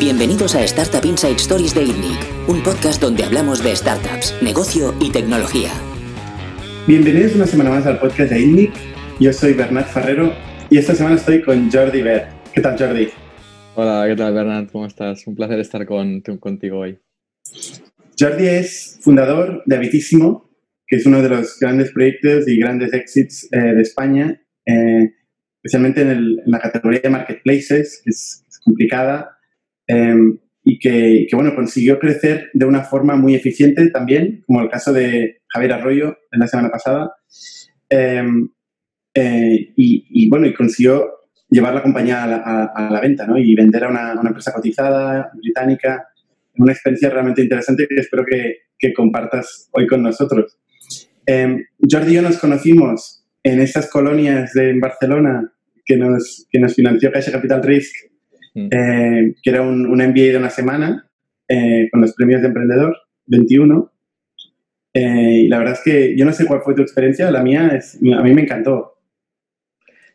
Bienvenidos a Startup Inside Stories de ITNIC, un podcast donde hablamos de startups, negocio y tecnología. Bienvenidos una semana más al podcast de ITNIC. Yo soy Bernat Ferrero y esta semana estoy con Jordi Ver. ¿Qué tal, Jordi? Hola, ¿qué tal, Bernat? ¿Cómo estás? Un placer estar con, contigo hoy. Jordi es fundador de Habitísimo, que es uno de los grandes proyectos y grandes exits eh, de España, eh, especialmente en, la categoría de marketplaces, que es, complicada, em, y que, bueno, consiguió crecer de una forma muy eficiente también, como el caso de Javier Arroyo en la semana pasada. Em, eh, y, bueno, y consiguió llevar la compañía a la, venta ¿no? y vender a una, empresa cotizada británica. Una experiencia realmente interesante que espero que, que compartas hoy con nosotros. Eh, Jordi y yo nos conocimos en estas colonias de Barcelona que nos, que nos financió Caixa Capital Risk, mm. eh, que era un, un, MBA de una semana eh, con los premios de emprendedor 21. y la verdad es que yo no sé cuál fue tu experiencia, la mía es, a mí me encantó.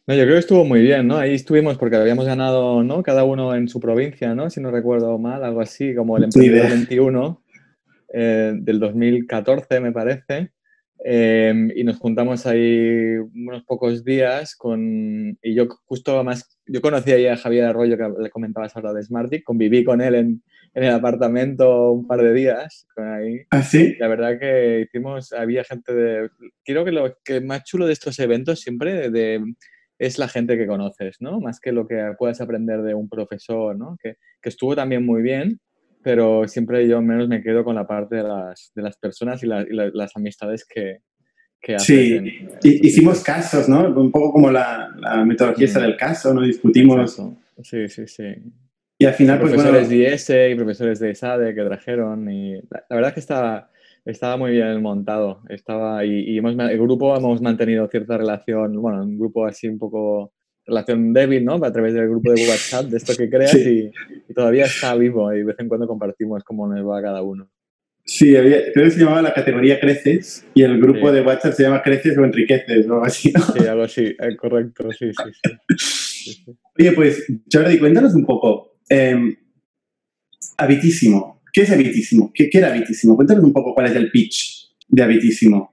No, yo creo que estuvo muy bien, ¿no? Ahí estuvimos porque habíamos ganado, ¿no? Cada uno en su provincia, ¿no? Si no recuerdo mal, algo así, como el Emprendedor 21 eh, del 2014, me parece. Em, y nos juntamos ahí unos pocos días con... Y yo justo más... Yo conocí ahí a Javier Arroyo, que le comentabas ahora de Smarty, conviví con él en, en, el apartamento un par de días. Ahí. ¿Ah, sí? La verdad que hicimos... Había gente de... Creo que lo que más chulo de estos eventos siempre de es la gente que conoces, ¿no? Más que lo que puedas aprender de un profesor, ¿no? Que, que estuvo también muy bien, pero siempre yo menos me quedo con la parte de las, de las personas y, las amistades que, que Sí, hicimos casos, ¿no? Un poco como la, la metodología mm. del caso, ¿no? Discutimos. Sí, sí, sí. Y al final, pues profesores de IS y profesores de SADE que trajeron y la, verdad es que estaba, estaba muy bien montado. Estaba, y, hemos, el grupo hemos mantenido cierta relación, bueno, un grupo así un poco relación débil, ¿no? A través del grupo de WhatsApp, de esto que creas y, todavía está vivo y de vez en cuando compartimos cómo nos va cada uno. Sí, había, creo que se llamaba la categoría Creces y el grupo de WhatsApp se llama Creces o Enriqueces o algo así, Sí, algo así, eh, correcto, sí, sí, sí. Oye, pues Jordi, cuéntanos un poco. Eh, habitísimo, ¿Qué es Habitísimo? ¿Qué, ¿Qué, era Habitísimo? Cuéntanos un poco cuál es el pitch de Habitísimo.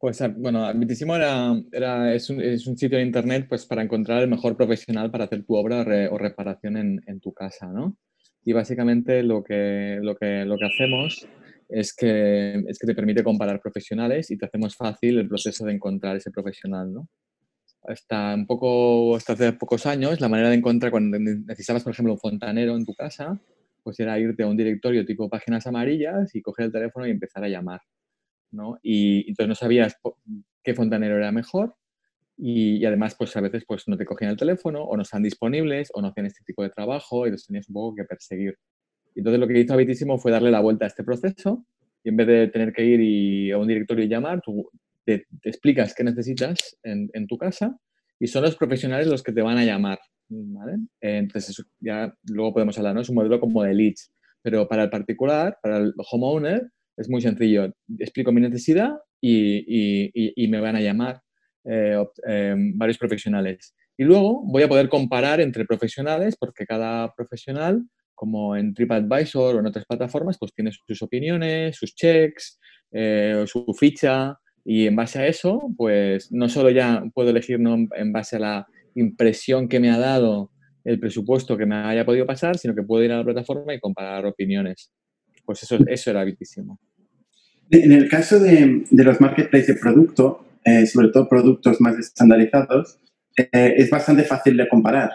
Pues bueno, Habitísimo era, era, es, un, es, un, sitio de internet pues, para encontrar el mejor profesional para hacer tu obra o reparación en, en, tu casa, ¿no? Y básicamente lo que, lo que, lo que hacemos es que, es que te permite comparar profesionales y te hacemos fácil el proceso de encontrar ese profesional, ¿no? Hasta un poco, hasta hace pocos años, la manera de encontrar cuando necesitabas, por ejemplo, un fontanero en tu casa, pues era irte a un directorio tipo páginas amarillas y coger el teléfono y empezar a llamar, ¿no? Y entonces no sabías qué fontanero era mejor y, además pues a veces pues no te cogían el teléfono o no están disponibles o no hacían este tipo de trabajo y los tenías un poco que perseguir. Entonces lo que hizo Habitísimo fue darle la vuelta a este proceso y en vez de tener que ir a un directorio y llamar, tú te, explicas qué necesitas en, tu casa y son los profesionales los que te van a llamar. Entonces, ya luego podemos hablar, ¿no? Es un modelo como de leads, pero para el particular, para el homeowner, es muy sencillo. Explico mi necesidad y, me van a llamar eh, eh, varios profesionales. Y luego voy a poder comparar entre profesionales, porque cada profesional, como en TripAdvisor o en otras plataformas, pues tiene sus opiniones, sus checks, eh, su ficha, y en base a eso, pues no solo ya puedo elegir en base a la impresión que me ha dado el presupuesto que me haya podido pasar, sino que puedo ir a la plataforma y comparar opiniones. Pues eso, eso era vitísimo. En el caso de, de los marketplaces de producto, eh, sobre todo productos más estandarizados, eh, es bastante fácil de comparar.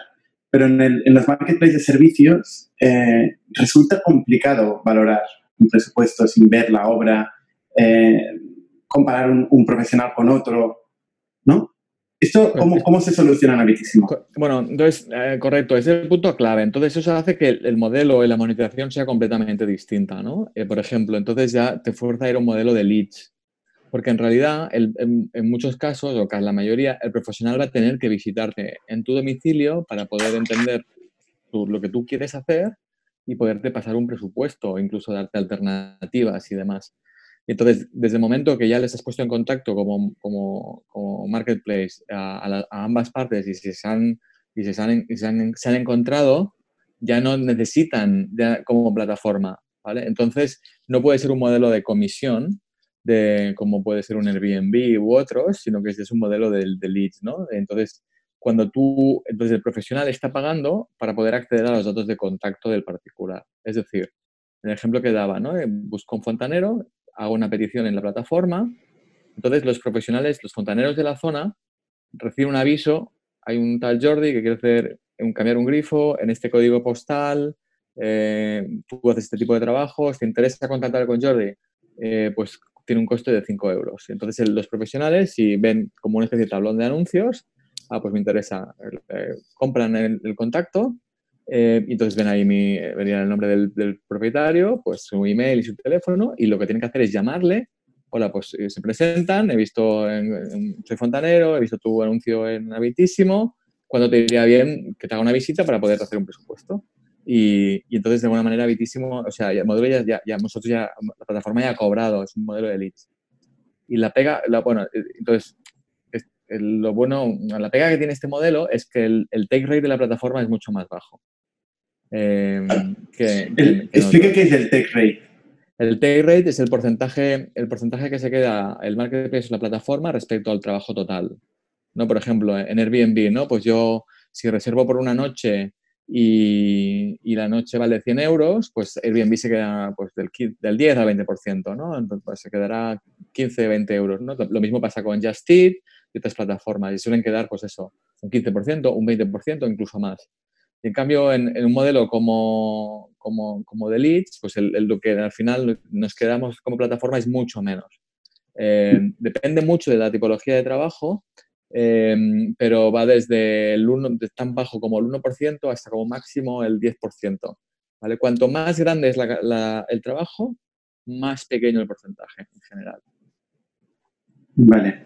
Pero en, los marketplaces de servicios eh, resulta complicado valorar un presupuesto sin ver la obra, comparar un profesional con otro, ¿no? ¿Esto cómo, cómo se soluciona Habitísimo? Bueno, entonces, eh, correcto, es el punto clave. Entonces, eso hace que el modelo y la monetización sea completamente distinta, ¿no? Eh, por ejemplo, entonces ya te fuerza a ir a un modelo de leads. Porque en realidad, en, muchos casos, o casi la mayoría, el profesional va a tener que visitarte en tu domicilio para poder entender lo que tú quieres hacer y poderte pasar un presupuesto incluso darte alternativas y demás. Entonces, desde el momento que ya les has puesto en contacto como, como, como marketplace a, a, ambas partes y se han, y se han, se han, se han encontrado, ya no necesitan como plataforma, ¿vale? Entonces, no puede ser un modelo de comisión, de como puede ser un Airbnb u otros, sino que es un modelo de, de leads, ¿no? Entonces, cuando tú, entonces el profesional está pagando para poder acceder a los datos de contacto del particular. Es decir, el ejemplo que daba, ¿no? Eh, busco un fontanero, hago una petición en la plataforma, entonces los profesionales, los fontaneros de la zona, reciben un aviso, hay un tal Jordi que quiere hacer un, cambiar un grifo en este código postal, eh, tú haces este tipo de trabajos, te interesa contactar con Jordi, eh, pues tiene un coste de 5 euros. Entonces los profesionales, si ven como una especie de tablón de anuncios, ah, pues me interesa, eh, compran el, contacto y entonces ven ahí mi, venía el nombre del, propietario, pues su email y su teléfono y lo que tienen que hacer es llamarle hola, pues se presentan, he visto, en, soy fontanero, he visto tu anuncio en Habitísimo, cuando te iría bien que te haga una visita para poder hacer un presupuesto. Y, entonces, de alguna manera, Habitísimo, o sea, el modelo ya, ya, nosotros ya, la plataforma ya ha cobrado, es un modelo de leads. Y la pega, bueno, eh, entonces, lo bueno, la pega que tiene este modelo es que el, take rate de la plataforma es mucho más bajo. Eh, explica qué es el take rate. El take rate es el porcentaje, el porcentaje que se queda el marketplace o la plataforma respecto al trabajo total. ¿no? Por ejemplo, en Airbnb, ¿no? Pues yo, si reservo por una noche y, la noche vale 100 euros, pues Airbnb se queda pues, del, del 10 al 20%, ¿no? Entonces pues, se quedará 15, 20 euros, ¿no? Lo mismo pasa con Just Eat y otras plataformas y suelen quedar, pues eso, un 15%, un 20%, incluso más. En cambio, en, un modelo como, como, como, de leads, pues el, lo que al final nos quedamos como plataforma es mucho menos. Eh, depende mucho de la tipología de trabajo Em, pero va desde el 1, tan bajo como el 1% hasta como máximo el 10%. ¿vale? Cuanto más grande es el trabajo, más pequeño el porcentaje en general. Vale.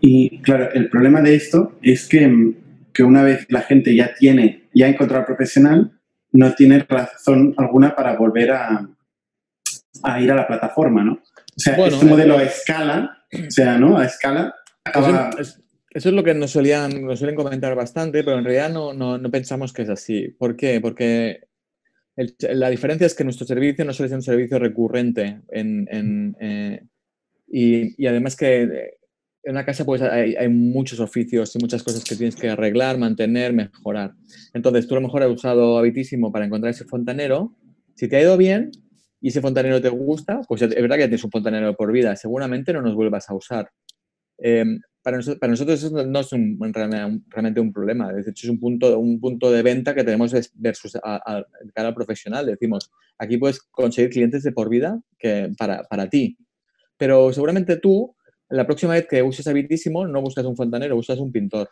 Y claro, el problema de esto es que, que una vez la gente ya tiene, ya ha encontrado al profesional, no tiene razón alguna para volver a, a ir a la plataforma, ¿no? O sea, este modelo a escala, o sea, ¿no? A escala acaba... Eso es lo que nos, solían, nos suelen comentar bastante, pero en realidad no, no, no pensamos que es así. ¿Por qué? Porque la diferencia es que nuestro servicio no suele ser un servicio recurrente en, en, eh, y, y, además que en una casa pues hay, hay, muchos oficios y muchas cosas que tienes que arreglar, mantener, mejorar. Entonces tú a lo mejor has usado Habitísimo para encontrar ese fontanero. Si te ha ido bien y ese fontanero te gusta, pues es verdad que tienes un fontanero por vida. Seguramente no nos vuelvas a usar. Eh, para, nosotros, eso no es un, realmente un problema. De hecho, es un punto, un punto de venta que tenemos versus a, cara al profesional. Decimos, aquí puedes conseguir clientes de por vida que para, para ti. Pero seguramente tú, la próxima vez que uses Habitísimo, no buscas un fontanero, buscas un pintor.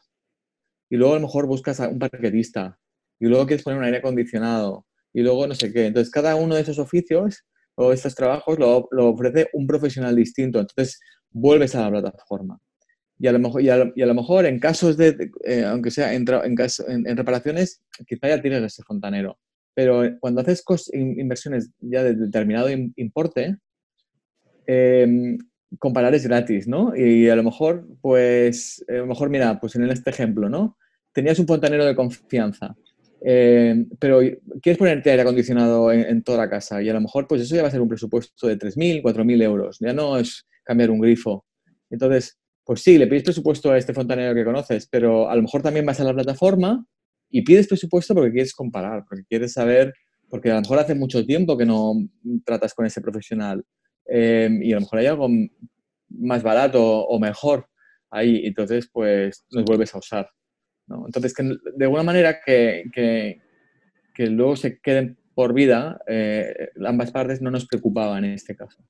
Y luego a lo mejor buscas a un parquetista. Y luego quieres poner un aire acondicionado. Y luego no sé qué. Entonces, cada uno de esos oficios o estos trabajos lo, ofrece un profesional distinto. Entonces, vuelves a la plataforma. Y a lo mejor, y a, lo mejor en casos de, eh, aunque sea en, en, reparaciones, quizá ya tienes ese fontanero. Pero cuando haces inversiones ya de determinado importe, em, comparar es gratis, ¿no? Y a lo mejor, pues, a lo mejor, mira, pues en este ejemplo, ¿no? Tenías un fontanero de confianza, em, pero quieres ponerte aire acondicionado en, en, toda la casa y a lo mejor, pues eso ya va a ser un presupuesto de 3.000, 4.000 euros. Ya no es cambiar un grifo. Entonces, pues sí, le pides presupuesto a este fontanero que conoces, pero a lo mejor también vas a la plataforma y pides presupuesto porque quieres comparar, porque quieres saber, porque a lo mejor hace mucho tiempo que no tratas con ese profesional em, y a lo mejor hay algo más barato o mejor ahí, entonces pues nos vuelves a usar. Entonces, que de alguna manera que, que, luego se queden por vida, eh, ambas partes no nos preocupaban en este caso.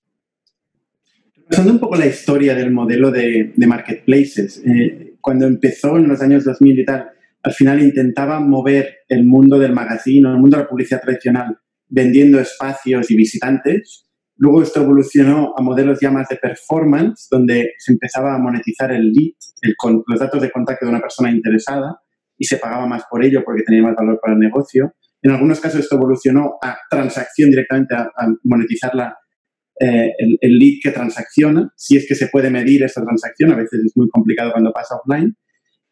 Pasando un poco la historia del modelo de, marketplaces, eh, cuando empezó en los años 2000 y tal, al final intentaba mover el mundo del magazine, el mundo de la publicidad tradicional, vendiendo espacios y visitantes. Luego esto evolucionó a modelos ya más de performance, donde se empezaba a monetizar el lead, los datos de contacto de una persona interesada, y se pagaba más por ello porque tenía más valor para el negocio. En algunos casos esto evolucionó a transacción directamente, a, a monetizarla eh, el, lead que transacciona, si es que se puede medir esa transacción, a veces es muy complicado cuando pasa offline.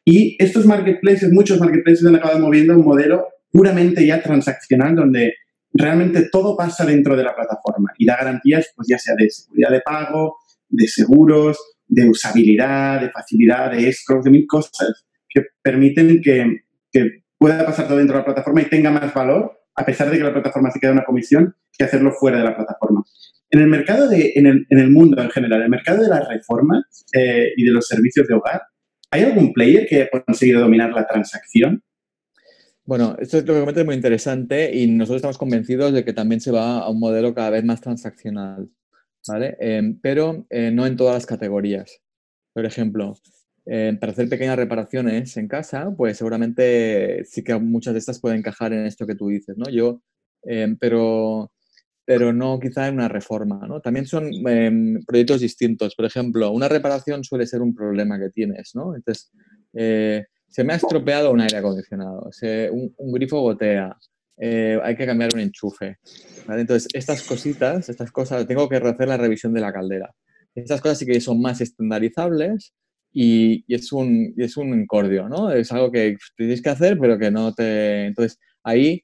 Y estos marketplaces, muchos marketplaces han acabado moviendo un modelo puramente ya transaccional, donde realmente todo pasa dentro de la plataforma y da garantías, pues ya sea de seguridad de pago, de seguros, de usabilidad, de facilidad, de escrow, de mil cosas que permiten que, que pueda pasar todo dentro de la plataforma y tenga más valor, a pesar de que la plataforma se quede una comisión, que hacerlo fuera de la plataforma. En el mercado de, en el, en el mundo en general, en el mercado de las reformas eh, y de los servicios de hogar, ¿hay algún player que haya conseguido dominar la transacción? Bueno, esto es lo que comentas muy interesante y nosotros estamos convencidos de que también se va a un modelo cada vez más transaccional, ¿vale? Em, pero eh, no en todas las categorías. Por ejemplo, eh, para hacer pequeñas reparaciones en casa, pues seguramente sí que muchas de estas pueden encajar en esto que tú dices, ¿no? Yo, em, pero, pero no quizá en una reforma, ¿no? También son em, proyectos distintos. Por ejemplo, una reparación suele ser un problema que tienes, ¿no? Entonces, eh, se me ha estropeado un aire acondicionado, un, grifo gotea, eh, hay que cambiar un enchufe. Entonces, estas cositas, estas cosas, tengo que hacer la revisión de la caldera. Estas cosas sí que son más estandarizables y, es, un, es un incordio, ¿no? Es algo que tienes que hacer, pero que no te... Entonces, ahí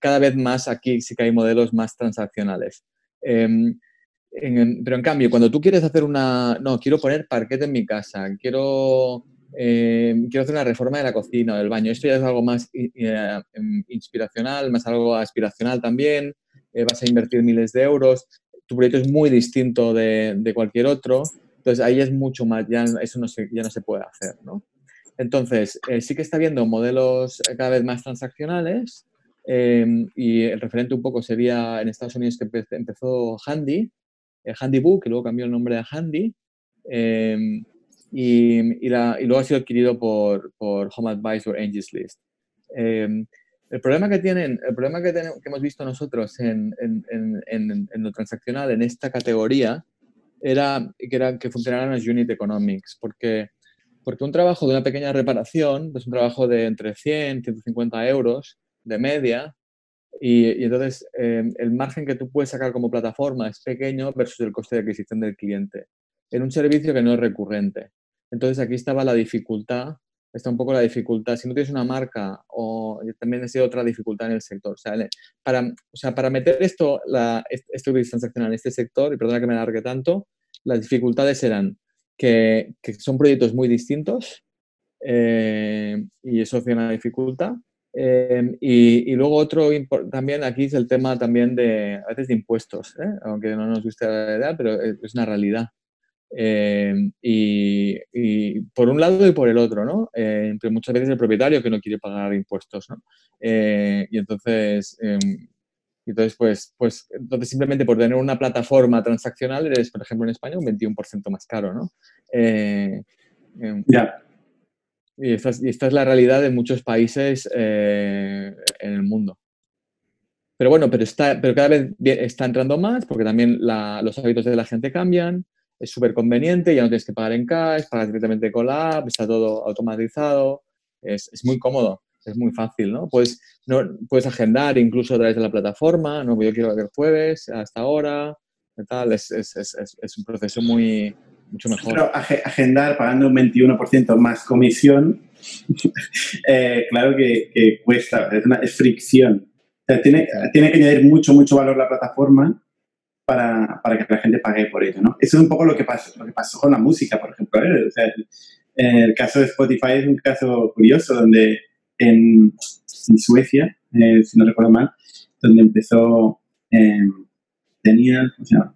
cada vez más aquí sí que hay modelos más transaccionales. Em, pero en cambio, cuando tú quieres hacer una... No, quiero poner parquet en mi casa, quiero eh, quiero hacer una reforma de la cocina o del baño. Esto ya es algo más eh, em, inspiracional, más algo aspiracional también. Eh, vas a invertir miles de euros. Tu proyecto es muy distinto de, cualquier otro. Entonces ahí es mucho más, ya eso no se, ya no se puede hacer, ¿no? Entonces, sí que está habiendo modelos cada vez más transaccionales em, y el referente un poco sería en Estados Unidos que empezó Handy, Handy Book, que luego cambió el nombre a Handy. Y, y, la, y, luego ha sido adquirido por, por Home Advisor Angels List. Em, el problema que tienen, el problema que, que hemos visto nosotros en, en, en, en, lo transaccional en esta categoría era que, era que funcionaran los unit economics, porque, porque un trabajo de una pequeña reparación, pues un trabajo de entre 100 150 euros de media, y, y entonces em, el margen que tú puedes sacar como plataforma es pequeño versus el coste de adquisición del cliente en un servicio que no es recurrente. Entonces aquí estaba la dificultad, está un poco la dificultad. Si no tienes una marca, o también ha sido otra dificultad en el sector. O sea, para, o sea, para meter esto, la, esto transaccional en este sector, y perdona que me alargue tanto, las dificultades eran que, que son proyectos muy distintos eh, y eso tiene una dificultad. Eh, y, y, luego otro también aquí es el tema también de a veces de impuestos, ¿eh? aunque no nos guste la idea, pero es una realidad. Eh, y, por un lado y por el otro, ¿no? Eh, muchas veces el propietario que no quiere pagar impuestos, ¿no? Eh, y entonces, em, entonces pues, pues, entonces simplemente por tener una plataforma transaccional eres, por ejemplo, en España un 21% más caro, ¿no? Em, ya. Y esta, y esta, es la realidad de muchos países en el mundo. Pero bueno, pero, está, pero cada vez está entrando más porque también los hábitos de la gente cambian es súper conveniente, ya no tienes que pagar en cash, pagas directamente con la app, está todo automatizado, es, es muy cómodo, es muy fácil, ¿no? Puedes, no, puedes agendar incluso a través de la plataforma, no, yo quiero ver jueves, hasta ahora, tal, es, es, es, un proceso muy, mucho mejor. Pero agendar pagando un 21% más comisión, eh, claro que, que, cuesta, es, una, fricción. O sea, tiene, tiene que añadir mucho, mucho valor la plataforma para, para, que la gente pague por ello, ¿no? Eso es un poco lo que pasó, lo que pasó con la música, por ejemplo. ¿eh? O sea, en el caso de Spotify es un caso curioso, donde en, en Suecia, eh, si no recuerdo mal, donde empezó, eh, tenía, o sea,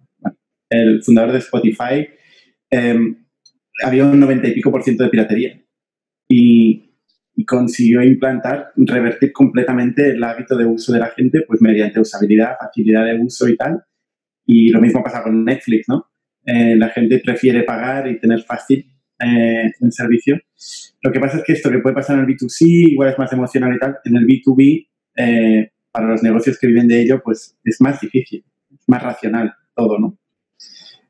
el fundador de Spotify, em, había un 90 y pico por ciento de piratería. Y, y consiguió implantar, revertir completamente el hábito de uso de la gente, pues mediante usabilidad, facilidad de uso y tal, y lo mismo pasa con Netflix, ¿no? Eh, la gente prefiere pagar y tener fácil eh, servicio. Lo que pasa es que esto que puede pasar en el B2C, igual es más emocional y tal, en el B2B, eh, para los negocios que viven de ello, pues es más difícil, más racional todo, ¿no?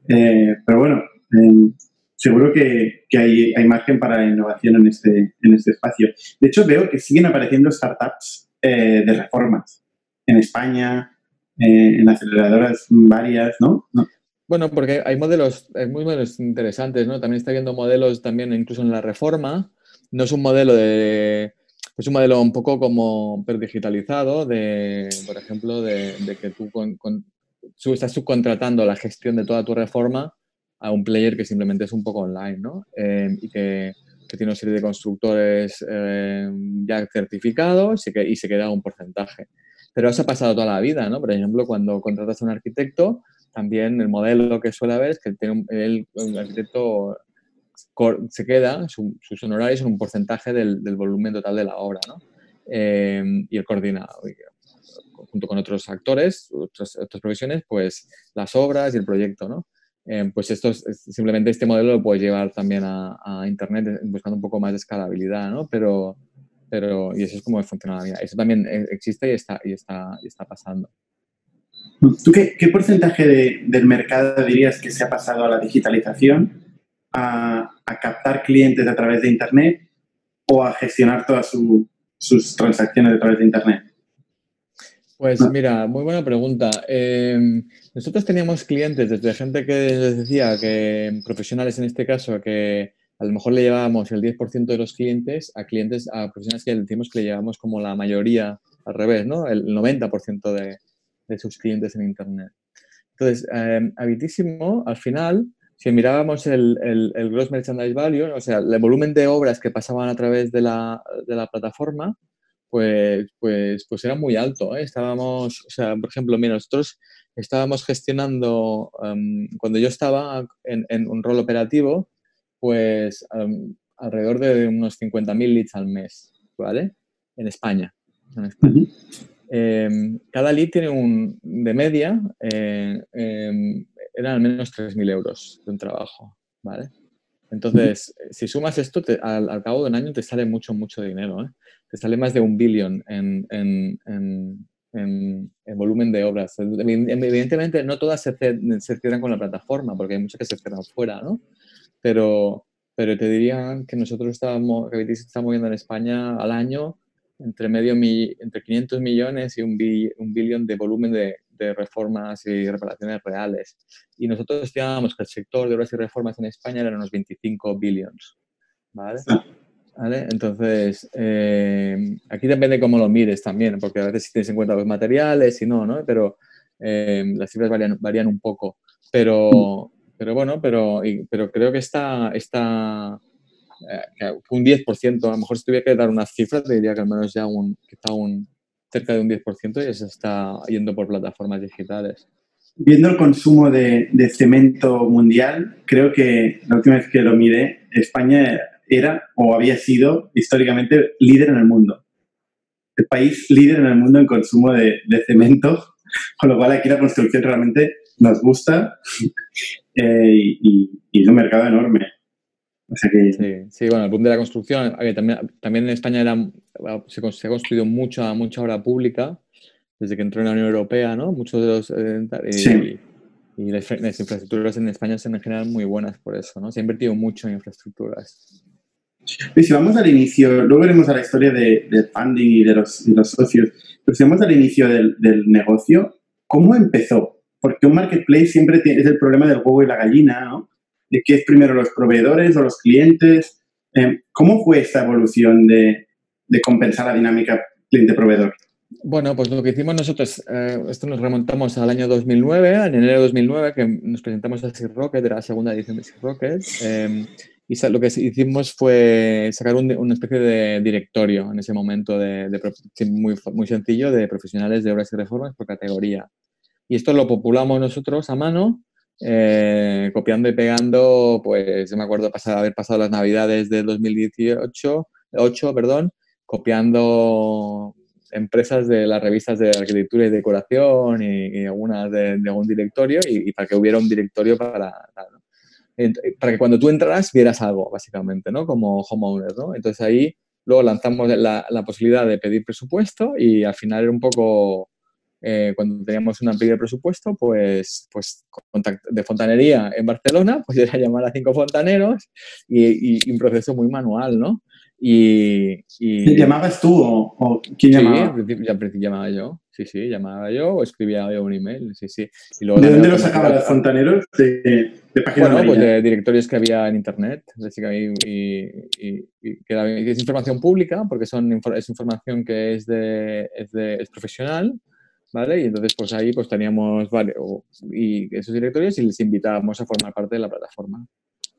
pero bueno, em, seguro que, que hay, hay, margen para innovación en este, en este espacio. De hecho, veo que siguen apareciendo startups de reformas en España, eh, en aceleradoras varias, ¿no? Bueno, porque hay modelos, hay muy modelos interesantes, ¿no? También está viendo modelos también incluso en la reforma. No es un modelo de, pues un modelo un poco como per digitalizado de, por ejemplo, de, que tú estás subcontratando la gestión de toda tu reforma a un player que simplemente es un poco online, ¿no? Eh, y que, tiene una serie de constructores eh, ya certificados y, y se queda un porcentaje. Pero eso ha pasado toda la vida, ¿no? Por ejemplo, cuando contratas a un arquitecto, también el modelo que suele haber es que tiene el, arquitecto se queda, sus honorarios son un porcentaje del, volumen total de la obra, ¿no? Eh, y el coordinador, junto con otros actores, otras, otras profesiones, pues las obras y el proyecto, ¿no? Eh, pues esto simplemente este modelo lo puedes llevar también a, Internet eh, buscando un poco más de escalabilidad, ¿no? Pero, pero y eso es como funciona la vida. Eso también existe y está, y está, y está pasando. ¿Tú qué, porcentaje del mercado dirías que se ha pasado a la digitalización, a, captar clientes a través de Internet o a gestionar todas sus transacciones a través de Internet? Pues mira, muy buena pregunta. Em, nosotros teníamos clientes, desde gente que les decía que profesionales en este caso, que a lo mejor le llevábamos el 10% de los clientes a clientes, a profesionales que decimos que le llevamos como la mayoría al revés, ¿no? El 90% de, de sus clientes en Internet. Entonces, eh, Habitísimo, al final, si mirábamos el, el, Gross Merchandise Value, o sea, el volumen de obras que pasaban a través de la, de la plataforma, pues, pues, pues era muy alto. ¿eh? Estábamos, o sea, por ejemplo, mira, nosotros estábamos gestionando, em, cuando yo estaba en, en, un rol operativo, pues alrededor de unos 50.000 leads al mes, ¿vale? En España. En España. Em, cada lead tiene un, de media, eh, em, eran al menos 3.000 euros de un trabajo, ¿vale? Entonces, si sumas esto, al, cabo de un año te sale mucho, mucho dinero, ¿eh? Te sale más de un billón en, en, en, volumen de obras. Evidentemente, no todas se, se, cierran con la plataforma, porque hay muchas que se cierran fuera, ¿no? Pero, pero te diría que nosotros estábamos, que estamos moviendo en España al año entre, medio entre 500 millones y un, un billón de volumen de, de, reformas y reparaciones reales. Y nosotros estimábamos que el sector de obras y reformas en España era unos 25 billones. ¿Vale? ¿Vale? Entonces, eh, aquí depende cómo lo mires también, porque a veces si tienes en cuenta los materiales y no, ¿no? Pero eh, las cifras varían, varían un poco. Pero, pero bueno, pero, pero creo que esta, esta, eh, un 10%, a lo mejor si tuviera que dar unas cifras, te diría que al menos ya un, quizá cerca de un 10% ya se está yendo por plataformas digitales. Viendo el consumo de, de, cemento mundial, creo que la última vez que lo miré, España era o había sido históricamente líder en el mundo. El país líder en el mundo en consumo de, de cemento, con lo cual aquí la construcción realmente nos gusta eh, y, y, es un mercado enorme. Sí, sí, bueno, el boom de la construcción, también, también en España era, se, se, ha construido mucha, mucha obra pública desde que entró en la Unión Europea, ¿no? Muchos de los... Eh, y, las, infraestructuras en España son en general muy buenas por eso, ¿no? Se ha invertido mucho en infraestructuras. Y si vamos al inicio, luego veremos a la historia de, del funding y de los, los, socios, pero si vamos al inicio del, del, negocio, ¿cómo empezó? Porque un marketplace siempre tiene, es el problema del huevo y la gallina, ¿no? de qué es primero los proveedores o los clientes. Eh, ¿Cómo fue esta evolución de, compensar la dinámica cliente-proveedor? Bueno, pues lo que hicimos nosotros, eh, esto nos remontamos al año 2009, en enero de 2009, que nos presentamos a Sir Rocket, era la segunda edición de Sir Rocket, eh, y lo que hicimos fue sacar una especie de directorio en ese momento, de, muy, muy sencillo, de profesionales de obras y reformas por categoría. Y esto lo populamos nosotros a mano eh, copiando y pegando, pues yo me acuerdo haber pasado las navidades del 2018, 8, perdón, copiando empresas de las revistas de arquitectura y decoración y, algunas de, algún directorio y, para que hubiera un directorio para, para que cuando tú entraras vieras algo, básicamente, ¿no? Como homeowner, ¿no? Entonces ahí luego lanzamos la, la posibilidad de pedir presupuesto y al final era un poco eh, cuando teníamos un amplio presupuesto, pues, pues de fontanería en Barcelona, pues era llamar a cinco fontaneros y, un proceso muy manual, ¿no? Y, y... ¿Llamabas tú o, quién llamaba? Sí, al principio, llamaba yo. Sí, sí, llamaba yo o escribía yo un email. Sí, sí. ¿De dónde lo sacaban los fontaneros? ¿De, de páginas Bueno, pues de directorios que había en internet. Y, y, que es información pública porque son, es información que es, de, es, de, es profesional. ¿Vale? Y entonces, pues ahí pues teníamos y esos directorios y les invitábamos a formar parte de la plataforma.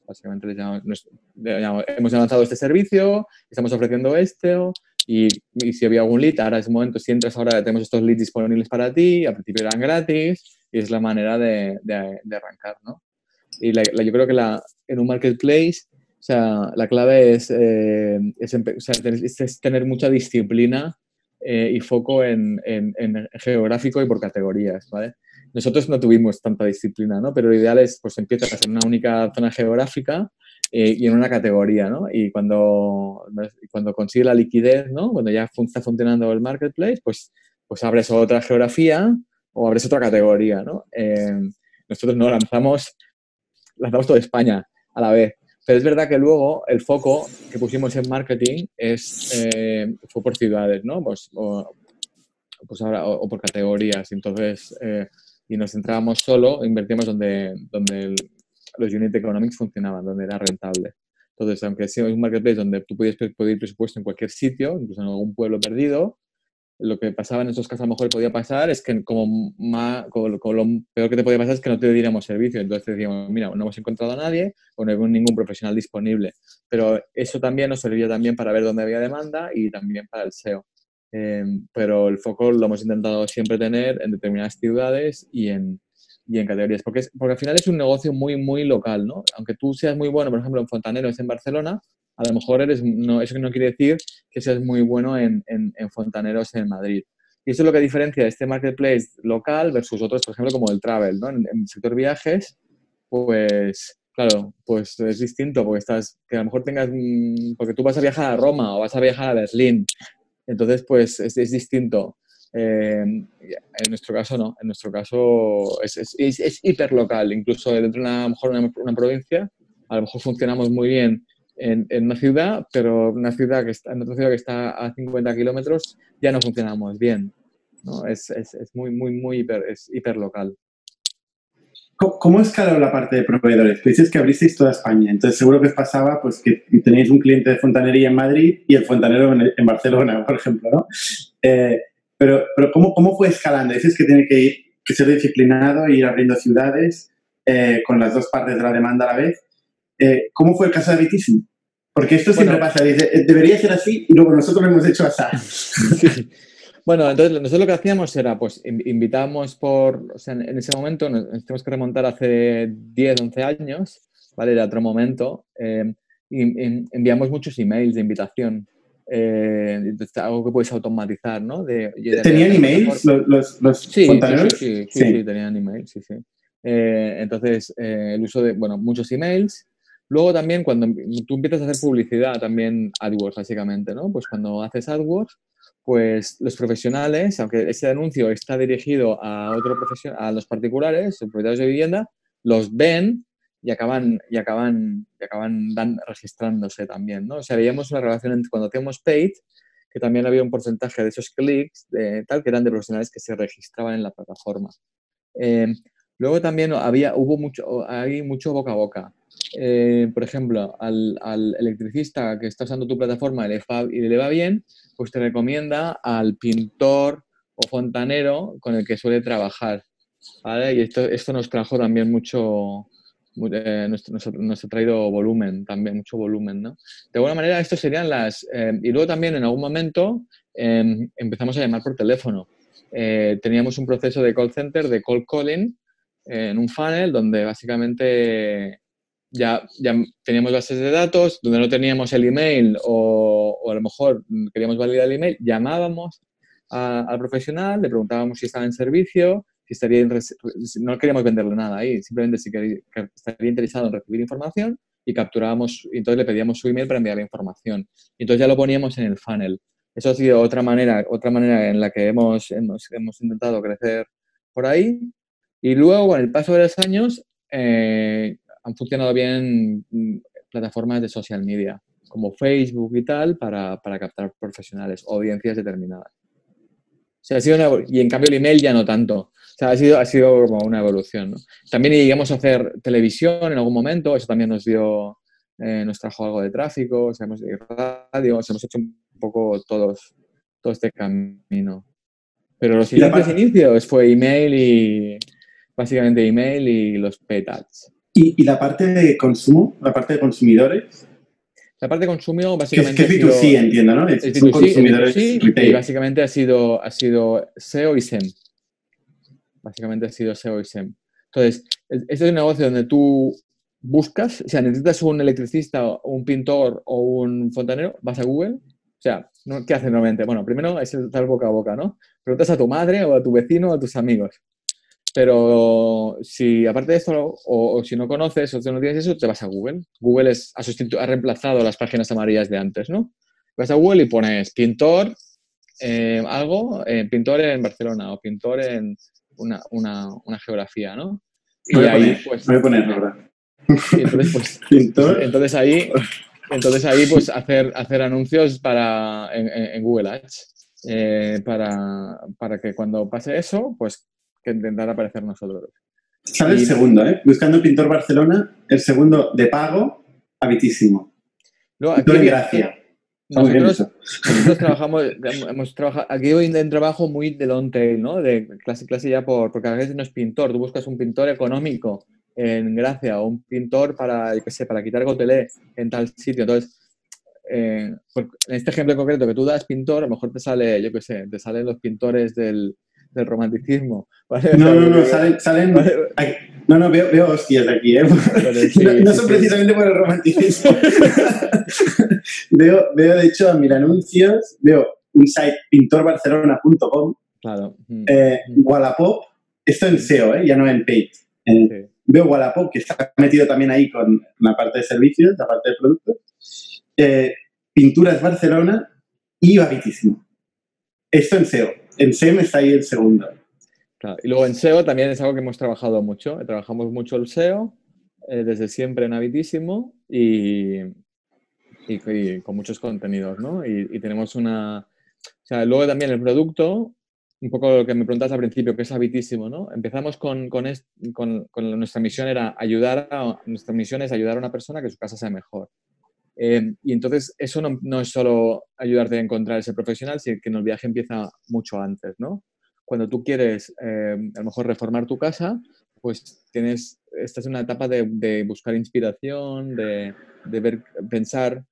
Básicamente les llamamos, hemos lanzado este servicio, estamos ofreciendo esto y, y, si había algún lead, ahora es el momento, si entras ahora tenemos estos leads disponibles para ti, al principio eran gratis y es la manera de, de, de arrancar, ¿no? Y la, yo creo que la, en un marketplace, o sea, la clave es, eh, es, o sea, es, tener mucha disciplina eh, y foco en, en, geográfico y por categorías, ¿vale? Nosotros no tuvimos tanta disciplina, ¿no? Pero lo ideal es, pues, empiezas en una única zona geográfica eh, y en una categoría, ¿no? Y cuando, cuando consigue la liquidez, ¿no? Cuando ya está funcionando el marketplace, pues, pues abres otra geografía o abres otra categoría, ¿no? Eh, nosotros no lanzamos, lanzamos toda España a la vez. Pero es verdad que luego el foco que pusimos en marketing es, eh, fue por ciudades, ¿no? Pues, o, pues ahora, o, por categorías. Entonces, eh, y nos centrábamos solo, invertíamos donde, donde los unit economics funcionaban, donde era rentable. Entonces, aunque sea un marketplace donde tú podías pedir presupuesto en cualquier sitio, incluso en algún pueblo perdido, lo que pasaba en esos casos a lo mejor podía pasar es que como, más, como, lo peor que te podía pasar es que no te diéramos servicio. Entonces decíamos, mira, no hemos encontrado a nadie o no hay ningún profesional disponible. Pero eso también nos servía también para ver dónde había demanda y también para el SEO. Em, pero el foco lo hemos intentado siempre tener en determinadas ciudades y en, y en categorías, porque, es, porque al final es un negocio muy, muy local, ¿no? Aunque tú seas muy bueno, por ejemplo, en fontaneros en Barcelona, a lo mejor eres, no, eso no quiere decir que seas muy bueno en, en, en fontaneros en Madrid. Y eso es lo que diferencia este marketplace local versus otros, por ejemplo, como el travel, ¿no? En, el sector viajes, pues, claro, pues es distinto, porque estás, que a lo mejor tengas, porque tú vas a viajar a Roma o vas a viajar a Berlín, entonces, pues es, es distinto. Eh, en nuestro caso no, en nuestro caso es, es, es, hiperlocal, incluso dentro de una, mejor una, una, provincia, a lo mejor funcionamos muy bien en, en, una ciudad, pero una ciudad que está, en otra ciudad que está a 50 kilómetros ya no funcionamos bien. ¿no? Es, muy, muy, muy hiper, es hiperlocal. ¿Cómo escaló la parte de proveedores? Tú dices que abristeis toda España, entonces seguro que os pasaba pues, que tenéis un cliente de fontanería en Madrid y el fontanero en, en Barcelona, por ejemplo, ¿no? Eh, pero, pero ¿cómo, ¿cómo fue escalando? Dices que tiene que, ir, que ser disciplinado e ir abriendo ciudades eh, con las dos partes de la demanda a la vez. Eh, ¿Cómo fue el caso de Bitísimo? Porque esto siempre pasa, dice, eh, debería ser así y luego nosotros lo hemos hecho así. Bueno, entonces nosotros lo que hacíamos era, pues, invitábamos por, o sea, en ese momento, nos tenemos que remontar hace 10, 11 años, ¿vale? Era otro momento, eh, y, y enviamos muchos emails de invitación. Eh, algo que puedes automatizar, ¿no? De, de ¿Tenían emails los, los, los sí, fontaneros? Sí sí, sí, sí, tenían emails, sí, sí. Eh, entonces, el uso de, bueno, muchos emails. Luego también cuando tú empiezas a hacer publicidad, también AdWords, básicamente, ¿no? Pues cuando haces AdWords, pues los profesionales, aunque ese anuncio está dirigido a otro a los particulares, los propietarios de vivienda, los ven y acaban, y acaban, y acaban dan, registrándose también, ¿no? O sea, veíamos una relación entre cuando hacíamos paid, que también había un porcentaje de esos clics, de, tal, que eran de profesionales que se registraban en la plataforma. Eh, luego también había, hubo mucho, hay mucho boca a boca. Eh, por ejemplo, al, electricista que está usando tu plataforma le, fa, y le va bien, pues te recomienda al pintor o fontanero con el que suele trabajar. ¿vale? Y esto, esto nos trajo también mucho, eh, nos, ha traído volumen también, mucho volumen, ¿no? De alguna manera, esto serían las... Eh, y luego también en algún momento eh, empezamos a llamar por teléfono. Teníamos un proceso de call center, de call calling, en un funnel donde básicamente ya, ya teníamos bases de datos, donde no teníamos el email o, o a lo mejor queríamos validar el email, llamábamos a, al profesional, le preguntábamos si estaba en servicio, si estaría no queríamos venderle nada ahí, simplemente si quería, estaría interesado en recibir información y capturábamos, y entonces le pedíamos su email para enviar la información. Y entonces ya lo poníamos en el funnel. Eso ha sido otra manera, otra manera en la que hemos, hemos, hemos intentado crecer por ahí. Y luego, con el paso de los años, eh, han funcionado bien plataformas de social media como Facebook y tal para, para captar profesionales audiencias determinadas. O sea, ha sido y en cambio el email ya no tanto. O sea, ha sido, ha sido como una evolución. ¿no? También llegamos a hacer televisión en algún momento, eso también nos dio, eh, nos trajo algo de tráfico, o sea, hemos radio, o sea, hemos hecho un poco todos, todo este camino. Pero los siguientes inicios fue email y básicamente email y los petats. ¿Y, ¿Y, la parte de consumo, la parte de consumidores? La parte de consumo básicamente... Que es, B2C, entiendo, ¿no? Es, es B2C, consumidores B2C, y básicamente ha sido, ha sido SEO y SEM. Básicamente ha sido SEO y SEM. Entonces, este es un negocio donde tú buscas, o sea, necesitas un electricista, o un pintor o un fontanero, vas a Google. O sea, ¿qué haces normalmente? Bueno, primero es estar boca a boca, ¿no? Preguntas a tu madre o a tu vecino o a tus amigos. Pero si aparte de esto, o, si no conoces o no tienes eso, te vas a Google. Google es, ha, ha reemplazado las páginas amarillas de antes, ¿no? Vas a Google y pones pintor, eh, algo, eh, pintor en Barcelona o pintor en una, una, una geografía, ¿no? Y voy ahí, pues. Voy a poner, ¿verdad? entonces, pues, pintor. Entonces ahí, entonces ahí, pues hacer, hacer anuncios para, en, en Google Ads. Eh, para, para que cuando pase eso, pues que intentar aparecer nosotros. Sale el segundo, ¿eh? Buscando Pintor Barcelona, el segundo de pago, habitísimo. No, aquí, gracia. Nosotros, nosotros, trabajamos, hemos trabajado, aquí hoy en trabajo muy de long tail, ¿no? De clase, clase ya por, porque a veces no es pintor, tú buscas un pintor económico en Gracia o un pintor para, qué sé, para quitar gotelé en tal sitio. Entonces, eh, en este ejemplo en concreto que tú das pintor, a lo mejor te sale, yo qué sé, te salen los pintores del, del romanticismo. No, no, no, salen, salen no, no, veo, veo hostias aquí, ¿eh? no, son precisamente por el romanticismo. veo, veo, de hecho, a mis anuncios, veo un site pintorbarcelona.com, claro. eh, Wallapop, esto en SEO, ¿eh? ya no en paid. Eh, veo Wallapop, que está metido también ahí con la parte de servicios, la parte de productos. Eh, Pinturas Barcelona y Babitísimo. Esto en SEO en SEM está ahí el segundo. Y luego en SEO también es algo que hemos trabajado mucho. Trabajamos mucho el SEO eh, desde siempre en Habitísimo y, y, con muchos contenidos, ¿no? Y, tenemos una... Luego también el producto, un poco lo que me preguntas al principio, que es habitísimo, ¿no? Empezamos con, con, con, nuestra misión era ayudar a, nuestra misión es ayudar a una persona a que su casa sea mejor. Eh, y entonces eso no, es solo ayudarte a encontrar ese profesional, sino que el viaje empieza mucho antes, ¿no? Cuando tú quieres eh, a lo mejor reformar tu casa, pues tienes, estás en una etapa de, buscar inspiración, de, ver, pensar.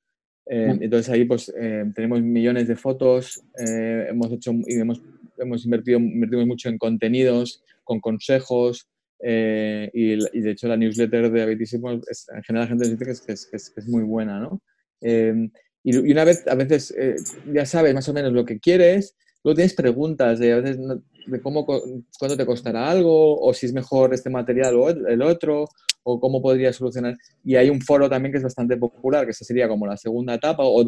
Eh, entonces ahí pues tenemos millones de fotos, hemos hecho y hemos, hemos invertido invertimos mucho en contenidos, con consejos, eh, y, de hecho la newsletter de Habitísimo, en general la gente dice que es, que es, que es, muy buena, ¿no? Em, y, una vez, a veces eh, ya sabes más o menos lo que quieres, luego tienes preguntas de, a veces, de cómo, cuánto te costará algo, o si es mejor este material o el otro, o cómo podría solucionar. Y hay un foro también que es bastante popular, que esa sería como la segunda etapa, o,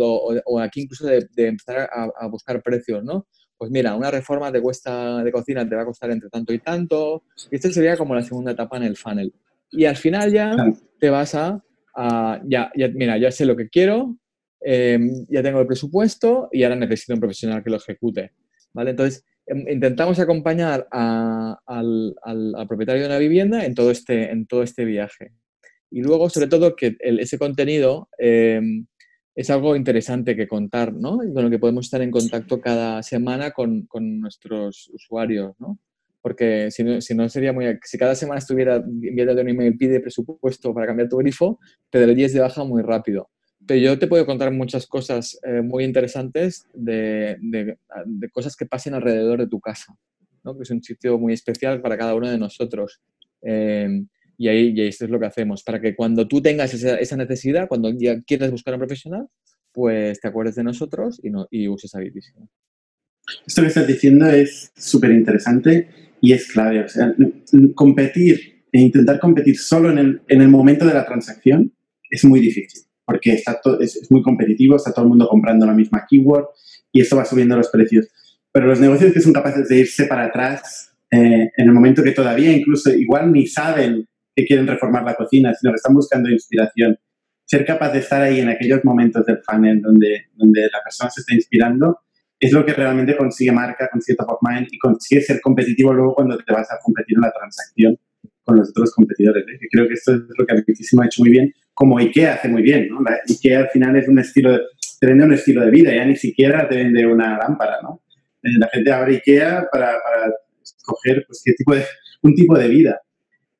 o, aquí incluso de, empezar a, a, buscar precios, ¿no? Pues mira, una reforma de cuesta de cocina te va a costar entre tanto y tanto. Y esta sería como la segunda etapa en el funnel. Y al final ya te vas a, ya, ya, mira, ya sé lo que quiero, em, ya tengo el presupuesto y ahora necesito un profesional que lo ejecute. ¿Vale? Entonces, em, intentamos acompañar al, propietario de una vivienda en todo este, en todo este viaje. Y luego, sobre todo, que ese contenido em, es algo interesante que contar, ¿no? con lo que podemos estar en contacto cada semana con, con nuestros usuarios, ¿no? Porque si no, si no, sería muy... Si cada semana estuviera enviando un email, pide presupuesto para cambiar tu grifo, te darías de baja muy rápido. Pero yo te puedo contar muchas cosas eh, muy interesantes de, de, de, cosas que pasen alrededor de tu casa, ¿no? Que es un sitio muy especial para cada uno de nosotros. Eh, y ahí, y esto es lo que hacemos, para que cuando tú tengas esa, esa, necesidad, cuando ya quieras buscar a un profesional, pues te acuerdes de nosotros y, no, y uses Habitísimo. Esto que estás diciendo es súper interesante y es clave. O sea, competir e intentar competir solo en el, en el momento de la transacción es muy difícil, porque está es, es, muy competitivo, está todo el mundo comprando la misma keyword y esto va subiendo los precios. Pero los negocios que son capaces de irse para atrás eh, en el momento que todavía incluso igual ni saben que quieren reformar la cocina, sino que están buscando inspiración ser capaz de estar ahí en aquellos momentos del funnel donde, donde la persona se está inspirando, es lo que realmente consigue marca, consigue top of mind y consigue ser competitivo luego cuando te vas a competir en la transacción con los otros competidores. ¿eh? creo que esto es lo que Habitísimo ha hecho muy bien, como IKEA hace muy bien. ¿no? IKEA al final es un estilo, te vende un estilo de vida, ya ni siquiera te vende una lámpara. ¿no? Eh, la gente abre IKEA para, para escoger pues, qué tipo de, un tipo de vida.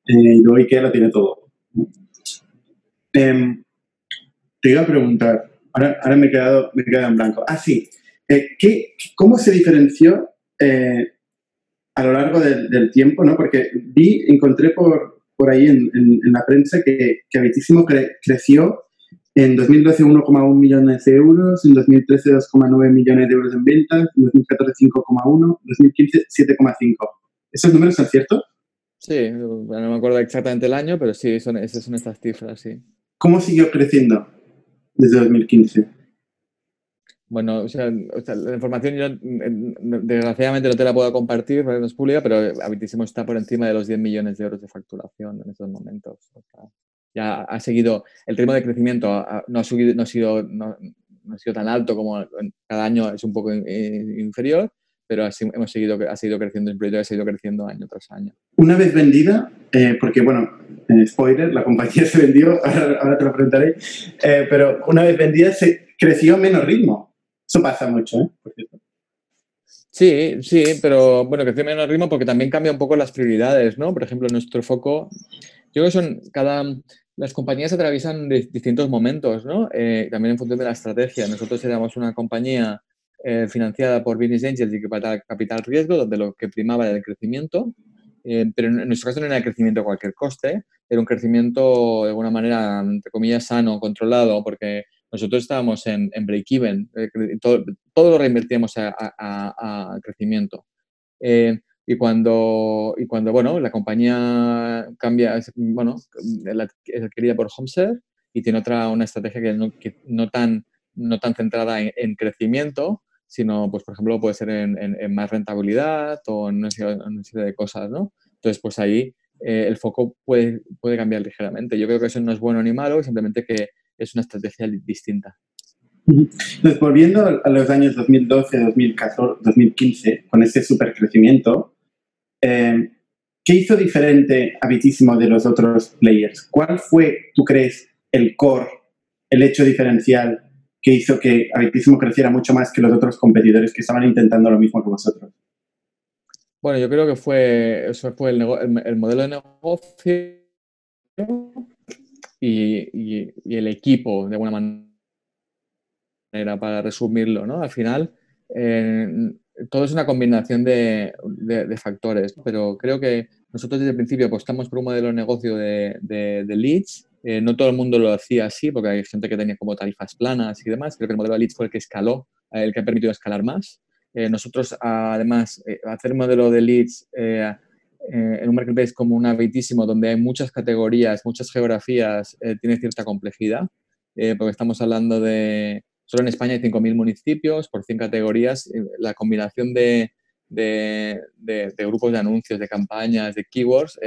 Y luego IKEA lo tiene todo. Em, te iba a preguntar, ahora, ahora me, he quedado, me he en blanco. Ah, sí. Eh, ¿qué, ¿Cómo se diferenció eh, a lo largo del, tiempo? ¿no? Porque vi, encontré por, por ahí en, en, la prensa que, que creció en 2012 1,1 millones de euros, en 2013 2,9 millones de euros en ventas, en 2014 5,1, en 2015 7,5. ¿Esos números son ciertos? Sí, no me acuerdo exactamente el año, pero sí, son, esas son estas cifras, sí. ¿Cómo siguió creciendo desde 2015? Bueno, o sea, la información yo desgraciadamente no te la puedo compartir, porque no es pública, pero Habitísimo está por encima de los 10 millones de euros de facturación en estos momentos. ya ha seguido, el ritmo de crecimiento no ha, subido, no ha, sido, no, ha sido tan alto como cada año es un poco eh, inferior, pero así hemos seguido, ha seguido creciendo el proyecto, ha seguido creciendo año tras año. Una vez vendida, eh, porque bueno, spoiler, la compañía se vendió, ahora, te lo preguntaré, eh, pero una vez vendida se creció a menos ritmo. Eso pasa mucho, ¿eh? Por cierto. Sí, sí, pero bueno, creció a menos ritmo porque también cambia un poco las prioridades, ¿no? Por ejemplo, nuestro foco, yo creo que son cada, las compañías atraviesan distintos momentos, ¿no? Eh, también en función de la estrategia. Nosotros éramos una compañía eh, financiada por Business Angels y capital, riesgo, donde lo que primaba era el crecimiento, pero en nuestro caso no era el crecimiento a cualquier coste, era un crecimiento de alguna manera, entre comillas, sano, controlado, porque nosotros estábamos en, break-even, eh, todo, lo reinvertíamos a, crecimiento. Eh, y cuando, y cuando, bueno, la compañía cambia, bueno, es adquirida por HomeServe y tiene otra, una estrategia que no, tan, no tan centrada en, crecimiento, sino, pues, por ejemplo, puede ser en, más rentabilidad o en una, serie, de cosas, ¿no? Entonces, pues ahí eh, el foco puede, puede cambiar ligeramente. Yo creo que eso no es bueno ni malo, simplemente que es una estrategia distinta. Entonces, volviendo a los años 2012, 2014, 2015, con ese supercrecimiento, eh, ¿qué hizo diferente a Bitísimo de los otros players? ¿Cuál fue, tú crees, el core, el hecho diferencial que hizo que Habitísimo creciera mucho más que los otros competidores que estaban intentando lo mismo que vosotros? Bueno, yo creo que fue, eso fue el, el modelo de negocio y, el equipo, de alguna manera, para resumirlo, ¿no? Al final, eh, todo es una combinación de, factores, pero creo que nosotros desde el principio apostamos por un modelo de negocio de, leads. Eh, no todo el mundo lo hacía así, porque hay gente que tenía como tarifas planas y demás. Creo que el modelo de leads fue el que escaló, el que ha permitido escalar más. Eh, nosotros, además, hacer un modelo de leads eh, en un marketplace como un habitísimo, donde hay muchas categorías, muchas geografías, eh, tiene cierta complejidad, eh, porque estamos hablando de, solo en España hay 5.000 municipios por 100 categorías, la combinación de, de, grupos de anuncios, de campañas, de keywords,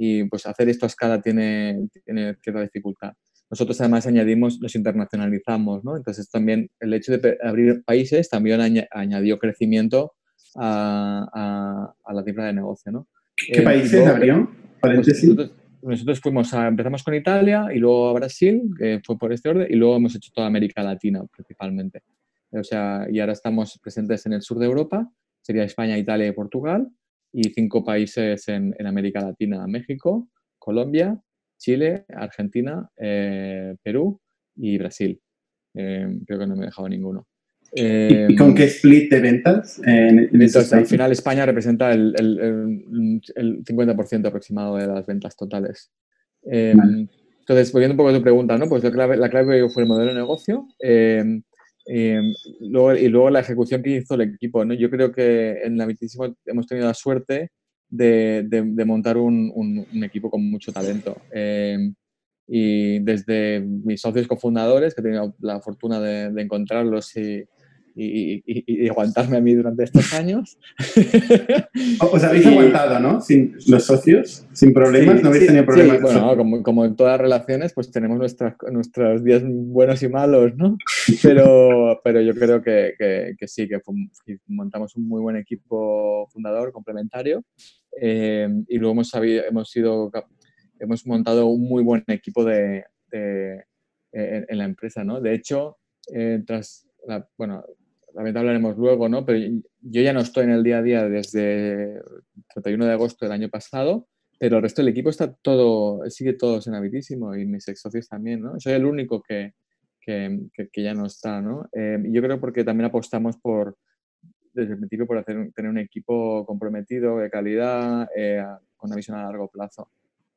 y pues hacer esto a escala tiene, tiene cierta dificultad. Nosotros además añadimos, nos internacionalizamos, ¿no? Entonces también el hecho de abrir países también añadió crecimiento a, a, la cifra de negocio, ¿no? ¿Qué países abrió? Pues nosotros, fuimos a, empezamos con Italia y luego a Brasil, que fue por este orden, y luego hemos hecho toda América Latina principalmente. O sea, y ahora estamos presentes en el sur de Europa, sería España, Italia y Portugal, y cinco países en, en América Latina, México, Colombia, Chile, Argentina, eh, Perú y Brasil. Eh, creo que no me he dejado ninguno. ¿Y con qué split de ventas? entonces, al final España representa el, el, el 50% aproximado de las ventas totales. Em, entonces, volviendo un poco a tu pregunta, ¿no? Pues la clave, la clave fue el modelo de negocio em, em, luego, y luego la ejecución que hizo el equipo. ¿no? Yo creo que en la Vitísimo hemos tenido la suerte de, de, montar un, un, equipo con mucho talento. y desde mis socios cofundadores, que he tenido la fortuna de, de encontrarlos y, y, aguantarme a mí durante estos años. Os habéis aguantado, ¿no? Sin los socios, sin problemas, no habéis tenido problemas. bueno, como, como, en todas relaciones, pues tenemos nuestras, nuestros días buenos y malos, ¿no? Pero, pero yo creo que, que, sí, que, montamos un muy buen equipo fundador, complementario, eh, y luego hemos, sabido, hemos, sido, hemos montado un muy buen equipo de, de en, la empresa, ¿no? De hecho, eh, tras bueno, también hablaremos luego, ¿no? Pero yo ya no estoy en el día a día desde el 31 de agosto del año pasado, pero el resto del equipo está todo, sigue todos en Habitísimo y mis ex socios también, ¿no? Soy el único que, que, que, ya no está, ¿no? Eh, yo creo porque también apostamos por, desde el principio, por hacer, tener un equipo comprometido, de calidad, eh, con una visión a largo plazo.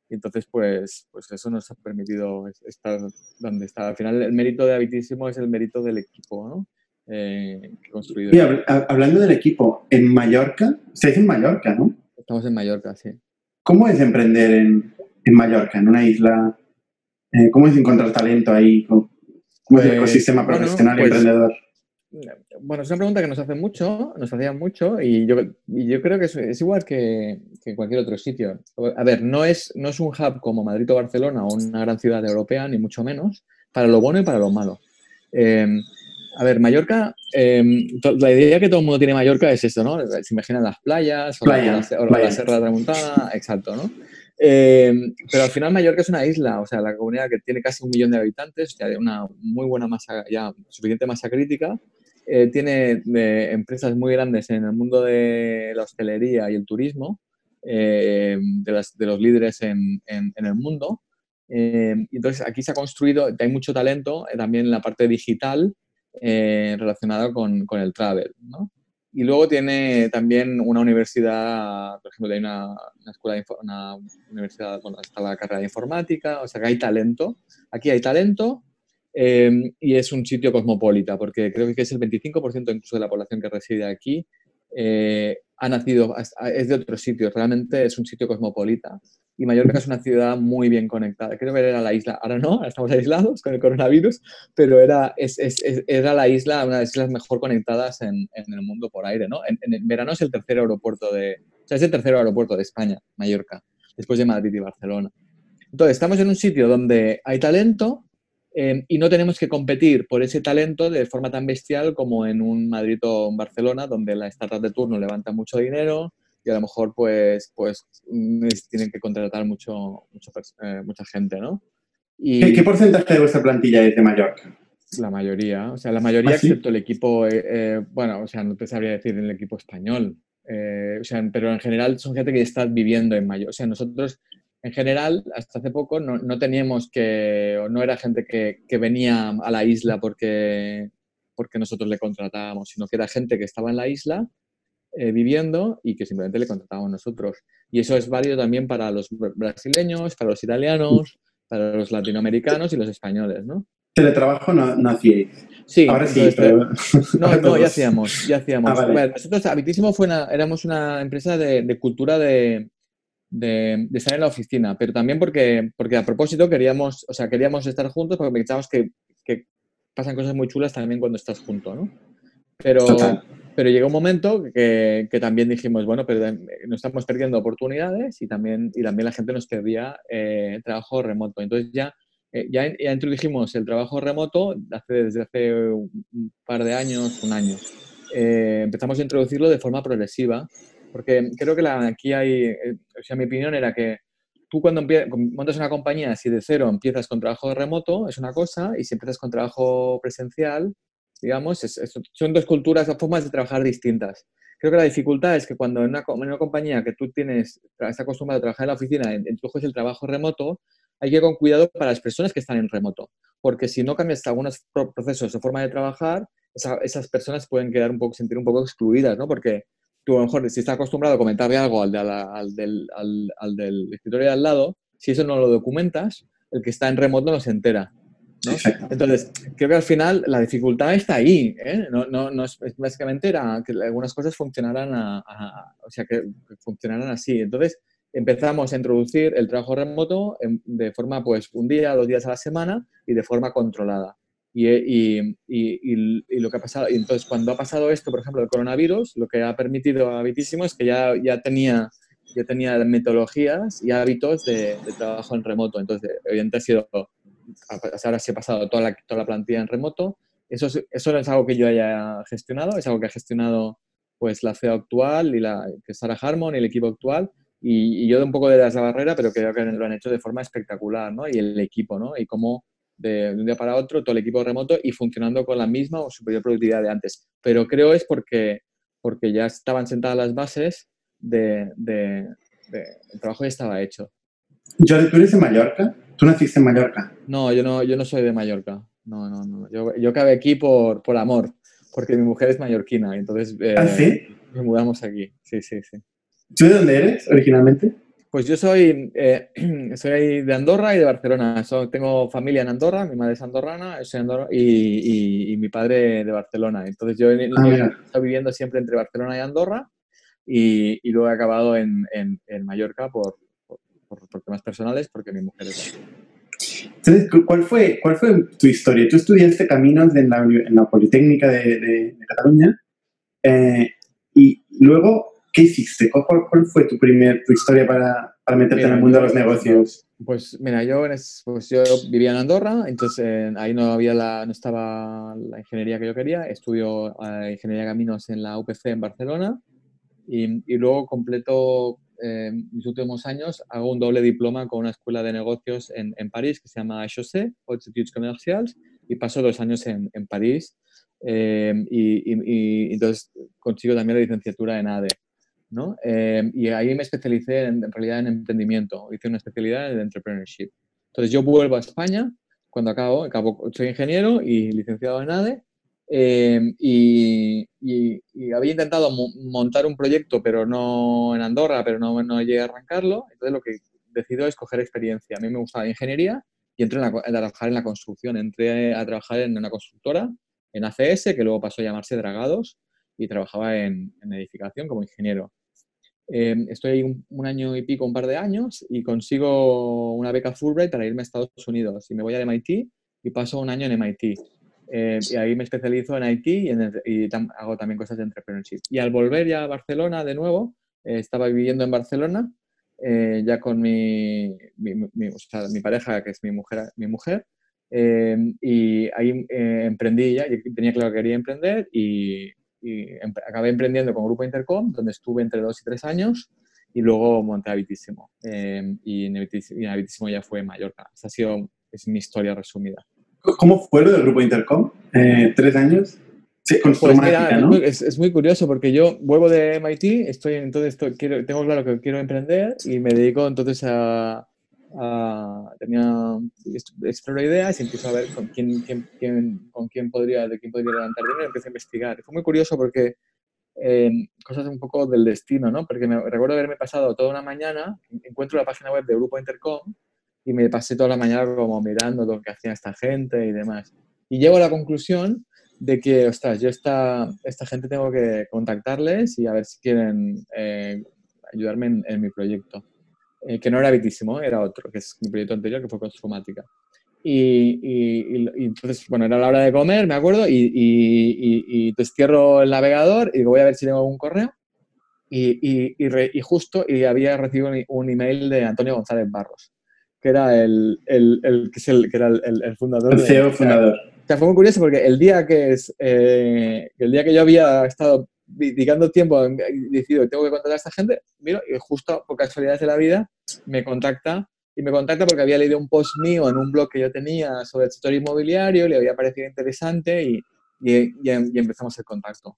Y entonces, pues, pues eso nos ha permitido estar donde está. Al final, el mérito de Habitísimo es el mérito del equipo, ¿no? Eh, construido. Y hablando del equipo, en Mallorca, estáis en Mallorca, ¿no? Estamos en Mallorca, sí. ¿Cómo es emprender en, en Mallorca, en una isla? Eh, ¿Cómo es encontrar talento ahí? ¿Cómo, es el pues, ecosistema profesional y pues, emprendedor? Bueno, es una pregunta que nos hacen mucho, nos hacían mucho y yo, y yo creo que es, igual que, que, cualquier otro sitio. A ver, no es, no es un hub como Madrid o Barcelona o una gran ciudad europea, ni mucho menos, para lo bueno y para lo malo. Eh, a ver, Mallorca, em, la idea que todo el mundo tiene de Mallorca es esto, ¿no? Se imaginan las playas o, la, Serra de Tramuntana, exacto, ¿no? Em, pero al final Mallorca es una isla, o sea, la comunidad que tiene casi un millón de habitantes, o una muy buena masa, ya suficiente masa crítica, eh, tiene empresas muy grandes en el mundo de la hostelería y el turismo, eh, de, los líderes en, el mundo. Eh, entonces, aquí se ha construido, hay mucho talento también en la parte digital eh, relacionado con, el travel. ¿no? Y luego tiene también una universidad, por ejemplo, hay una, una escuela, de, una universidad, bueno, la carrera de informática, o sea que hay talento. Aquí hay talento em, y es un sitio cosmopolita, porque creo que es el 25% incluso de la población que reside aquí eh, ha nacido, es de otro sitio, realmente es un sitio cosmopolita y Mallorca es una ciudad muy bien conectada. Creo que era la isla, ahora no, ahora estamos aislados con el coronavirus, pero era, es, es, era la isla, una de las islas mejor conectadas en, en el mundo por aire, ¿no? En, en, verano es el tercer aeropuerto de, o sea, es el tercer aeropuerto de España, Mallorca, después de Madrid y Barcelona. Entonces, estamos en un sitio donde hay talento eh, y no tenemos que competir por ese talento de forma tan bestial como en un Madrid o un Barcelona, donde la startup de turno levanta mucho dinero, y a lo mejor pues, pues tienen que contratar mucho, mucho eh, mucha gente, ¿no? Y ¿Qué, porcentaje de vuestra plantilla es de Mallorca? La mayoría, o sea, la mayoría ¿Ah, excepto el equipo, eh, eh, bueno, o sea, no te sabría decir en el equipo español, o sea, pero en general son gente que está viviendo en Mallorca, o sea, nosotros en general, hasta hace poco, no, no teníamos que, o no era gente que, que, venía a la isla porque, porque nosotros le contratábamos, sino que era gente que estaba en la isla eh, viviendo y que simplemente le contratamos nosotros. Y eso es válido también para los brasileños, para los italianos, para los latinoamericanos y los españoles, ¿no? Teletrabajo no, no hacíais. Sí, ahora sí. No, no, ya hacíamos, ya hacíamos. Ah, nosotros, Habitísimo fue una, éramos una empresa de, cultura de, de, estar en la oficina, pero también porque, porque a propósito queríamos, o sea, queríamos estar juntos porque pensábamos que, que pasan cosas muy chulas también cuando estás junto, ¿no? Pero, pero llegó un momento que, que, también dijimos, bueno, pero nos estamos perdiendo oportunidades y también, y también la gente nos pedía eh, trabajo remoto. Entonces ya, eh, ya, ya, introdujimos el trabajo remoto hace, desde hace un par de años, un año. Eh, empezamos a introducirlo de forma progresiva, porque creo que la, aquí hay, o sea, mi opinión era que tú cuando montas una compañía, si de cero empiezas con trabajo remoto, es una cosa, y si empiezas con trabajo presencial, digamos, son dos culturas, dos formas de trabajar distintas. Creo que la dificultad es que cuando en una, una compañía que tú tienes, estás acostumbrado a trabajar en la oficina, en, es el trabajo remoto, hay que ir con cuidado para las personas que están en remoto, porque si no cambias algunos procesos o forma de trabajar, esas personas pueden quedar un poco, sentir un poco excluidas, ¿no? Porque tú a lo mejor si estás acostumbrado a comentarle algo al, al, del, al, al del escritorio de al lado, si eso no lo documentas, el que está en remoto no se entera. Entonces, creo que al final la dificultad está ahí. ¿eh? No, no, no es, básicamente era que algunas cosas funcionaran, a, o sea, que funcionaran así. Entonces, empezamos a introducir el trabajo remoto de forma, pues, un día, dos días a la semana y de forma controlada. Y, y, y, lo que ha pasado, y entonces cuando ha pasado esto, por ejemplo, el coronavirus, lo que ha permitido a Bitísimo es que ya, ya tenía ya tenía metodologías y hábitos de, trabajo en remoto. Entonces, evidentemente ha sido, ahora se ha pasado toda la, toda la plantilla en remoto. Eso, eso no es algo que yo haya gestionado, es algo que ha gestionado pues la CEO actual y la que es Sarah Harmon y el equipo actual. Y, yo de un poco de la barrera, pero creo que lo han hecho de forma espectacular, ¿no? Y el equipo, ¿no? Y cómo de, un día para otro todo el equipo remoto y funcionando con la misma o superior productividad de antes. Pero creo es porque, porque ya estaban sentadas las bases de, de, el trabajo ya estaba hecho. Jordi, ¿tú eres de Mallorca? ¿Tú naciste en Mallorca? No, yo no, yo no soy de Mallorca. No, no, no. Yo, yo acabé aquí por, por amor, porque mi mujer es mallorquina. Entonces, eh, ¿Ah, sí? Nos mudamos aquí. Sí, sí, sí. ¿Tú de dónde eres originalmente? Pues yo soy, eh, soy de Andorra y de Barcelona. tengo familia en Andorra, mi madre es andorrana soy Andorra, y, y, mi padre de Barcelona. Entonces yo, he ah, estado viviendo siempre entre Barcelona y Andorra y, y luego he acabado en, en, en Mallorca por, por, por, temas personales porque mi mujer es... Entonces, ¿cuál fue, ¿cuál fue tu historia? Tú estudiaste caminos en la, en la Politécnica de, de, Cataluña eh, y luego, ¿qué hiciste? ¿Cuál, ¿Cuál, fue tu, primer, tu historia para, para meterte en el mundo de los negocios? Pues mira, yo, pues yo vivía en Andorra, entonces eh, ahí no había la, no estaba la ingeniería que yo quería. Estudio eh, ingeniería de caminos en la UPC en Barcelona y, luego completo eh, mis últimos años, hago un doble diploma con una escuela de negocios en, en París que se llama HEC, Haute Études Commerciales, y paso dos años en, en París. Eh, y, y, entonces consigo también la licenciatura en ADE. ¿no? Eh, y ahí me especialicé en, en, realidad en emprendimiento, hice una especialidad en entrepreneurship. Entonces yo vuelvo a España cuando acabo, acabo soy ingeniero y licenciado en ADE Em, y, había intentado montar un proyecto, pero no en Andorra, pero no, no llegué a arrancarlo. Entonces lo que decido es coger experiencia. A mí me gustaba la ingeniería y entré a trabajar en la construcción. Entré a trabajar en una constructora, en ACS, que luego pasó a llamarse Dragados, y trabajaba en, edificación como ingeniero. Em, estoy ahí un, año y pico, un par de años, y consigo una beca Fulbright para irme a Estados Unidos. Y me voy a MIT y paso un año en MIT. Eh, y ahí me especializo en IT y, hago también cosas de entrepreneurship. Y al volver ya a Barcelona de nuevo, eh, estaba viviendo en Barcelona, eh, ya con mi, mi, pareja, que es mi mujer, mi mujer y ahí emprendí ya, tenía claro que quería emprender y, acabé emprendiendo con Grupo Intercom, donde estuve entre dos y tres años y luego monté Habitísimo. y en Habitísimo, ya fue Mallorca. Esa ha sido es mi historia resumida. ¿Cómo fue lo del grupo Intercom? Eh, ¿Tres años? Sí, con pues ¿no? es, muy curioso porque yo vuelvo de MIT, estoy entonces quiero, tengo claro que quiero emprender y me dedico entonces a, tenía exploro ideas y empiezo a ver con quién, quién, con quién podría de quién podría levantar dinero, empecé a investigar. Fue muy curioso porque eh, cosas un poco del destino, ¿no? Porque me recuerdo haberme pasado toda una mañana, encuentro la página web de Grupo Intercom y me pasé toda la mañana como mirando lo que hacía esta gente y demás. Y llego a la conclusión de que, ostras, yo esta, esta gente tengo que contactarles y a ver si quieren eh, ayudarme en, mi proyecto. Eh, que no era Vitísimo, era otro, que es mi proyecto anterior, que fue Consumática. Y, y, y, entonces, bueno, era la hora de comer, me acuerdo, y, y, entonces cierro el navegador y digo, voy a ver si tengo algún correo. Y, y, justo y había recibido un email de Antonio González Barros que era el, el, el que, es el, que era el, fundador. El CEO fundador. O sea, fue muy curioso porque el día que, es, eh, el día que yo había estado dedicando tiempo y decidido que tengo que contactar a esta gente, miro, y justo por casualidades de la vida me contacta y me contacta porque había leído un post mío en un blog que yo tenía sobre el sector inmobiliario, le había parecido interesante y, y, y empezamos el contacto.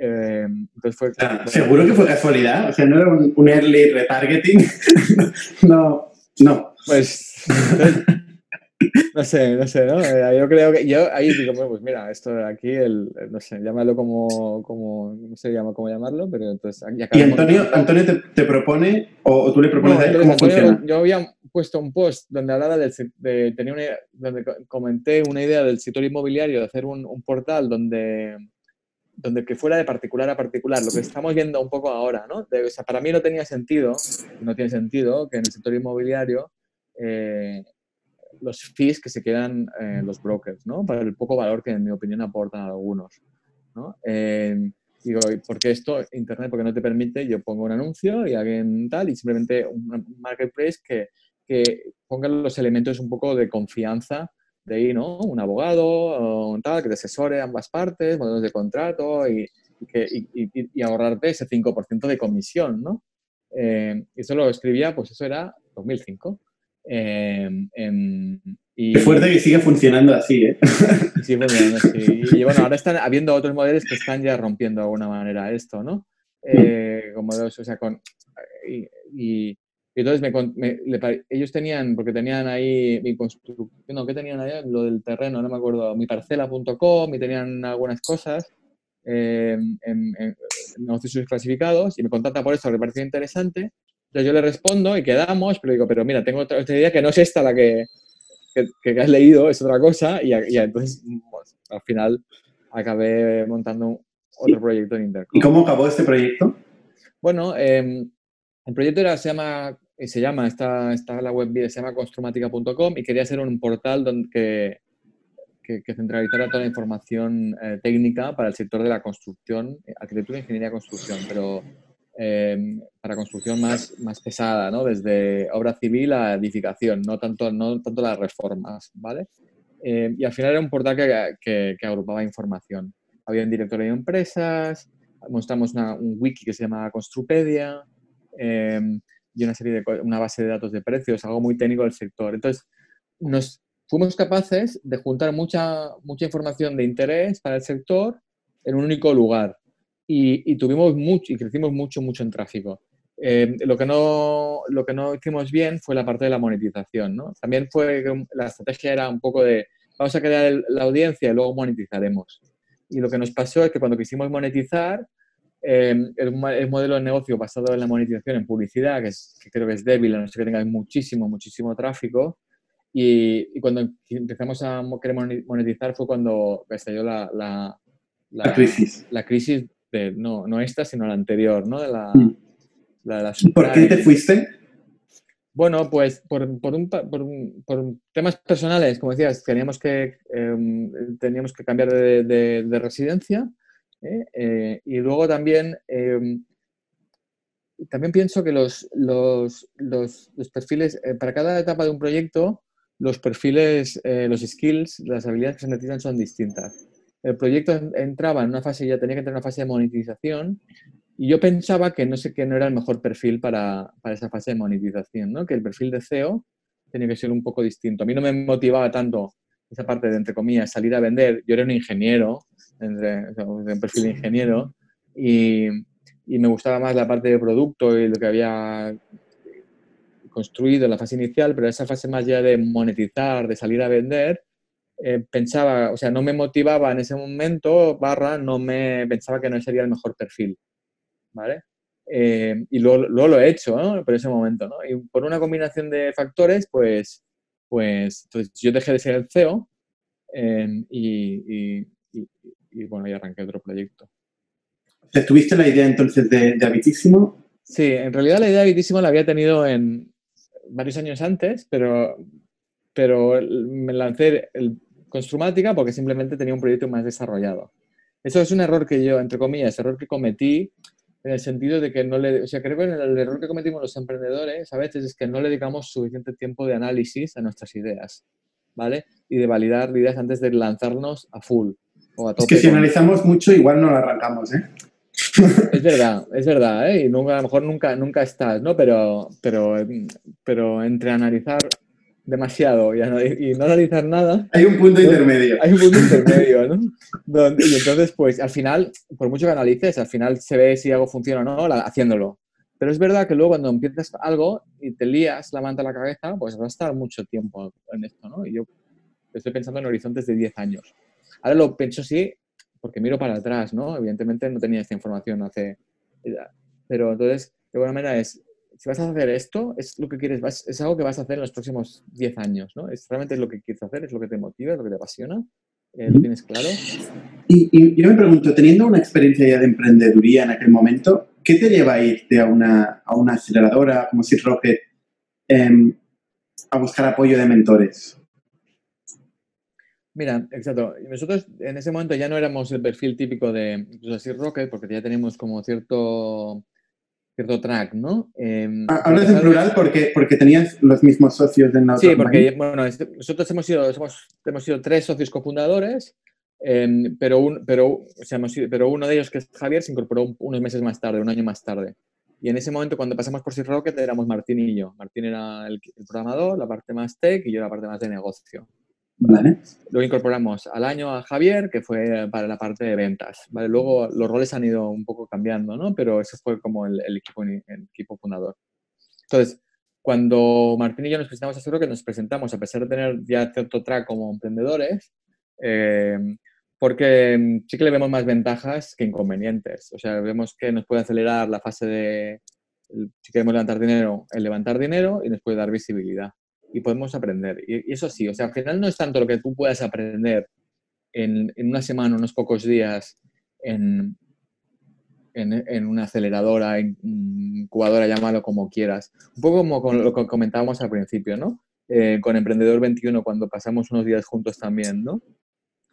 Eh, entonces fue, Seguro que fue casualidad, o sea, no era un, un early retargeting. no, no. Pues, no sé, no sé, ¿no? Eh, yo creo que, yo ahí digo, pues mira, esto de aquí, el, no sé, llámalo como, como, no sé llama cómo llamarlo, pero entonces... ¿Y Antonio, Antonio te, propone o, tú le propones a él cómo funciona? Yo había puesto un post donde hablaba del, de, tenía una, donde comenté una idea del sector inmobiliario de hacer un, un portal donde donde que fuera de particular a particular, lo que estamos viendo un poco ahora, ¿no? o sea, para mí no tenía sentido, no tiene sentido que en el sector inmobiliario eh, los fees que se quedan eh, los brokers, ¿no? Para el poco valor que, en mi opinión, aportan algunos, ¿no? Eh, digo, porque esto, Internet, porque no te permite, yo pongo un anuncio y alguien tal, y simplemente un marketplace que, que ponga los elementos un poco de confianza de ahí, ¿no? Un abogado o tal, que te asesore ambas partes, modelos de contrato y, y, ahorrarte ese 5% de comisión, ¿no? Eh, eso lo escribía, pues eso era 2005. Eh, y, Qué fuerte que siga funcionando así, ¿eh? Sí, funcionando así. Y bueno, ahora están habiendo otros modelos que están ya rompiendo de alguna manera esto, ¿no? Eh, como dos, o sea, con... Y, entonces me, ellos tenían, porque tenían ahí mi construcción, no, ¿qué tenían ahí? Lo del terreno, no me acuerdo, mi parcela.com y tenían algunas cosas en, en, negocios clasificados y me contacta por eso, que me pareció interesante. Entonces yo le respondo y quedamos, pero digo, pero mira, tengo otra, idea que no es esta la que, que, has leído, es otra cosa. Y, entonces pues, al final acabé montando otro proyecto en Intercom. ¿Y cómo acabó este proyecto? Bueno, em, el proyecto era, se llama, se llama está, está la web, se llama construmatica.com y quería ser un portal donde, que, que, centralizara toda la información eh, técnica para el sector de la construcción, arquitectura, ingeniería, construcción, pero em, para construcción más, más pesada, ¿no? Desde obra civil a edificación, no tanto, no tanto las reformas, ¿vale? Em, y al final era un portal que, que, agrupaba información. Había un directorio de empresas, mostramos una, un wiki que se llama Construpedia em, y una serie de una base de datos de precios, algo muy técnico del sector. Entonces, nos fuimos capaces de juntar mucha, mucha información de interés para el sector en un único lugar y, tuvimos mucho y crecimos mucho, mucho en tráfico. Eh, lo, que no, lo que no hicimos bien fue la parte de la monetización. ¿no? También fue la estrategia era un poco de vamos a crear la audiencia y luego monetizaremos. Y lo que nos pasó es que cuando quisimos monetizar, eh, el, modelo de negocio basado en la monetización en publicidad, que, es, que creo que es débil, a no ser que tenga muchísimo, muchísimo tráfico, y, cuando empezamos a querer monetizar fue cuando estalló la, la, la, crisis. La crisis de, no, no esta, sino la anterior, ¿no? De la, mm. ¿Por qué te fuiste? Bueno, pues por, por, un, por, por, temas personales, como decías, teníamos que, em, teníamos que cambiar de, de, residencia ¿eh? Eh, y luego también em, también pienso que los, los, los, los perfiles, eh, para cada etapa de un proyecto, los perfiles, los skills, las habilidades que se necesitan son distintas. El proyecto entraba en una fase, ya tenía que entrar en una fase de monetización y yo pensaba que no sé que no era el mejor perfil para, para esa fase de monetización, ¿no? que el perfil de CEO tenía que ser un poco distinto. A mí no me motivaba tanto esa parte de, entre comillas, salir a vender. Yo era un ingeniero, entre, un perfil de ingeniero, y, y me gustaba más la parte de producto y lo que había construido en la fase inicial, pero esa fase más ya de monetizar, de salir a vender, eh, pensaba, o sea, no me motivaba en ese momento, barra, no me pensaba que no sería el mejor perfil, ¿vale? Eh, y luego, lo he hecho, ¿no? Por ese momento, ¿no? Y por una combinación de factores, pues, pues entonces yo dejé de ser el CEO em, y, y, bueno, y arranqué otro proyecto. ¿Tuviste la idea entonces de, de Habitísimo? Sí, en realidad la idea de Habitísimo la había tenido en, varios años antes, pero, pero me lancé el Construmática porque simplemente tenía un proyecto más desarrollado. Eso es un error que yo, entre comillas, error que cometí en el sentido de que no le, o sea, creo que el error que cometimos los emprendedores a veces es que no le dedicamos suficiente tiempo de análisis a nuestras ideas, ¿vale? Y de validar ideas antes de lanzarnos a full. O a tope es que si analizamos mucho, igual no lo arrancamos, ¿eh? Es verdad, es verdad, ¿eh? Y nunca, a lo mejor nunca, nunca estás, ¿no? Pero, pero, pero entre analizar demasiado y, no analizar nada. Hay un punto intermedio. Hay un punto intermedio, ¿no? y entonces, pues al final, por mucho que analices, al final se ve si algo funciona o no haciéndolo. Pero es verdad que luego cuando empiezas algo y te lías la manta a la cabeza, pues vas a estar mucho tiempo en esto, ¿no? Y yo estoy pensando en horizontes de 10 años. Ahora lo pienso sí porque miro para atrás, ¿no? Evidentemente no tenía esta información hace... Pero entonces, de buena manera es, si vas a hacer esto, es lo que quieres, es algo que vas a hacer en los próximos 10 años, ¿no? Es realmente es lo que quieres hacer, es lo que te motiva, es lo que te apasiona, eh, lo tienes claro. Y, yo me pregunto, teniendo una experiencia ya de emprendeduría en aquel momento, ¿qué te lleva a irte a una, a una aceleradora como Seed Rocket em, a buscar apoyo de mentores? Mira, exacto. Nosotros en ese momento ya no éramos el perfil típico de incluso así Rocket, porque ya teníamos como cierto cierto track, ¿no? Eh, Hablas en plural porque, porque tenías los mismos socios de Sí, porque bueno, nosotros hemos sido, hemos sido tres socios cofundadores, em, pero, un, pero, pero uno de ellos, que es Javier, se incorporó unos meses más tarde, un año más tarde. Y en ese momento, cuando pasamos por Six Rocket, éramos Martín y yo. Martín era el, el programador, la parte más tech y yo la parte más de negocio. Vale. Luego incorporamos al año a Javier, que fue para la parte de ventas. ¿vale? Luego los roles han ido un poco cambiando, ¿no? Pero ese fue como el, equipo, el equipo fundador. Entonces, cuando Martín y yo nos presentamos a seguro que nos presentamos, a pesar de tener ya cierto track como emprendedores, eh, porque sí que le vemos más ventajas que inconvenientes. O sea, vemos que nos puede acelerar la fase de, si queremos levantar dinero, el levantar dinero y nos puede dar visibilidad y podemos aprender. Y, eso sí, o sea, al final no es tanto lo que tú puedas aprender en, en una semana, unos pocos días, en, en, en, una aceleradora, en incubadora, llámalo como quieras. Un poco como lo que comentábamos al principio, ¿no? Eh, con Emprendedor 21, cuando pasamos unos días juntos también, ¿no?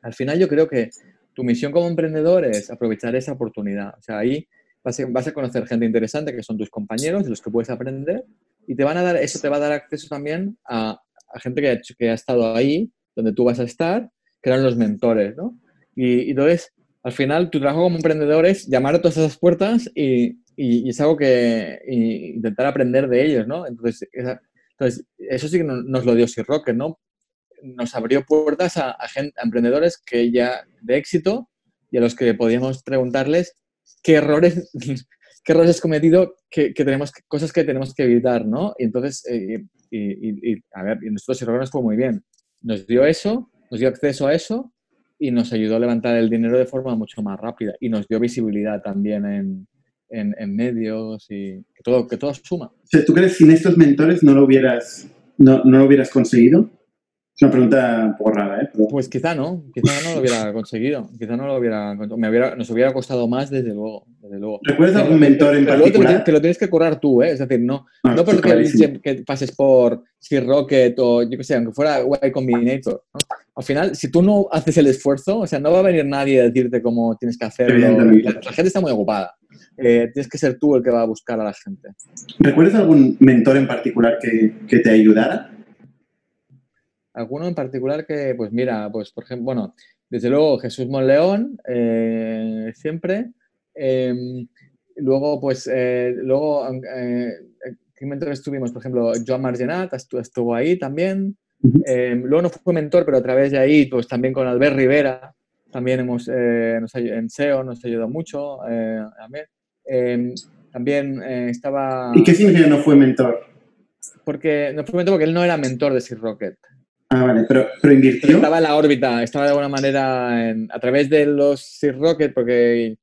Al final yo creo que tu misión como emprendedor es aprovechar esa oportunidad. O sea, ahí vas a conocer gente interesante que son tus compañeros, de los que puedes aprender, y te van a dar, eso te va a dar acceso también a, gente que ha, que ha estado ahí, donde tú vas a estar, que eran los mentores, ¿no? Y, entonces, al final, tu trabajo como emprendedor es llamar a todas esas puertas y, y, es algo que intentar aprender de ellos, ¿no? Entonces, entonces eso sí que nos lo dio Sir Rocket, ¿no? Nos abrió puertas a, a, gente, a emprendedores que ya de éxito y a los que podíamos preguntarles qué errores qué errores has cometido, que, tenemos, cosas que tenemos que evitar, ¿no? Y entonces, eh, y, a ver, y nosotros errores fue muy bien. Nos dio eso, nos dio acceso a eso y nos ayudó a levantar el dinero de forma mucho más rápida y nos dio visibilidad también en, medios y que todo, que todo suma. ¿tú crees que sin estos mentores no lo hubieras, no, no lo hubieras conseguido? Es una pregunta un poco rara, ¿eh? Pues quizá no, quizá no lo hubiera conseguido, quizá no lo hubiera, me hubiera, nos hubiera costado más desde luego, desde luego. ¿Recuerdas algún mentor en particular? Te lo, tienes que currar tú, ¿eh? Es decir, no, ah, no, porque que pases por Sea Rocket o yo qué sé, aunque fuera Y Combinator. Al final, si tú no haces el esfuerzo, o sea, no va a venir nadie a decirte cómo tienes que hacerlo. La, gente está muy ocupada. Eh, tienes que ser tú el que va a buscar a la gente. ¿Recuerdas algún mentor en particular que, que te ayudara? Alguno en particular que, pues mira, pues por ejemplo, bueno, desde luego Jesús Monleón, eh, siempre. Em, luego, pues, eh, luego, eh, ¿qué mentores tuvimos? Por ejemplo, Joan Margenat estuvo, ahí también. Em, luego no fue mentor, pero a través de ahí, pues también con Albert Rivera, también hemos, en SEO nos ayudó mucho. Em, también estaba... ¿Y qué significa no fue mentor? Porque no fue mentor porque él no era mentor de Sir Rocket. Ah, vale, pero, pero invirtió. estaba en la órbita, estaba de alguna manera a través de los Sir Rocket, porque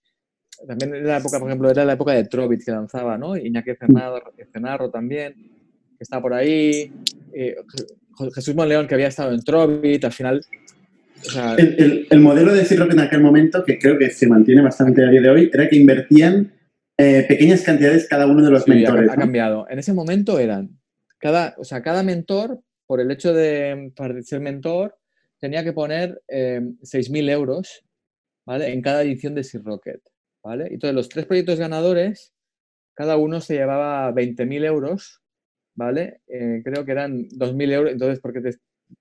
también era la época, por ejemplo, era la época de Trovit que lanzaba, ¿no? Iñaki Cenarro, también, que estaba por ahí. Eh, Jesús Monleón, que había estado en Trovit, al final. el, modelo de Sir Rocket en aquel momento, que creo que se mantiene bastante a día de hoy, era que invertían eh, pequeñas cantidades cada uno de los mentores. Ha, ha cambiado. En ese momento eran cada, o sea, cada mentor por el hecho de ser mentor, tenía que poner 6.000 eh, euros ¿vale? en cada edición de Sir Rocket. ¿vale? Entonces los tres proyectos ganadores, cada uno se llevaba 20.000 euros, ¿vale? Eh, creo que eran 2.000 euros, entonces porque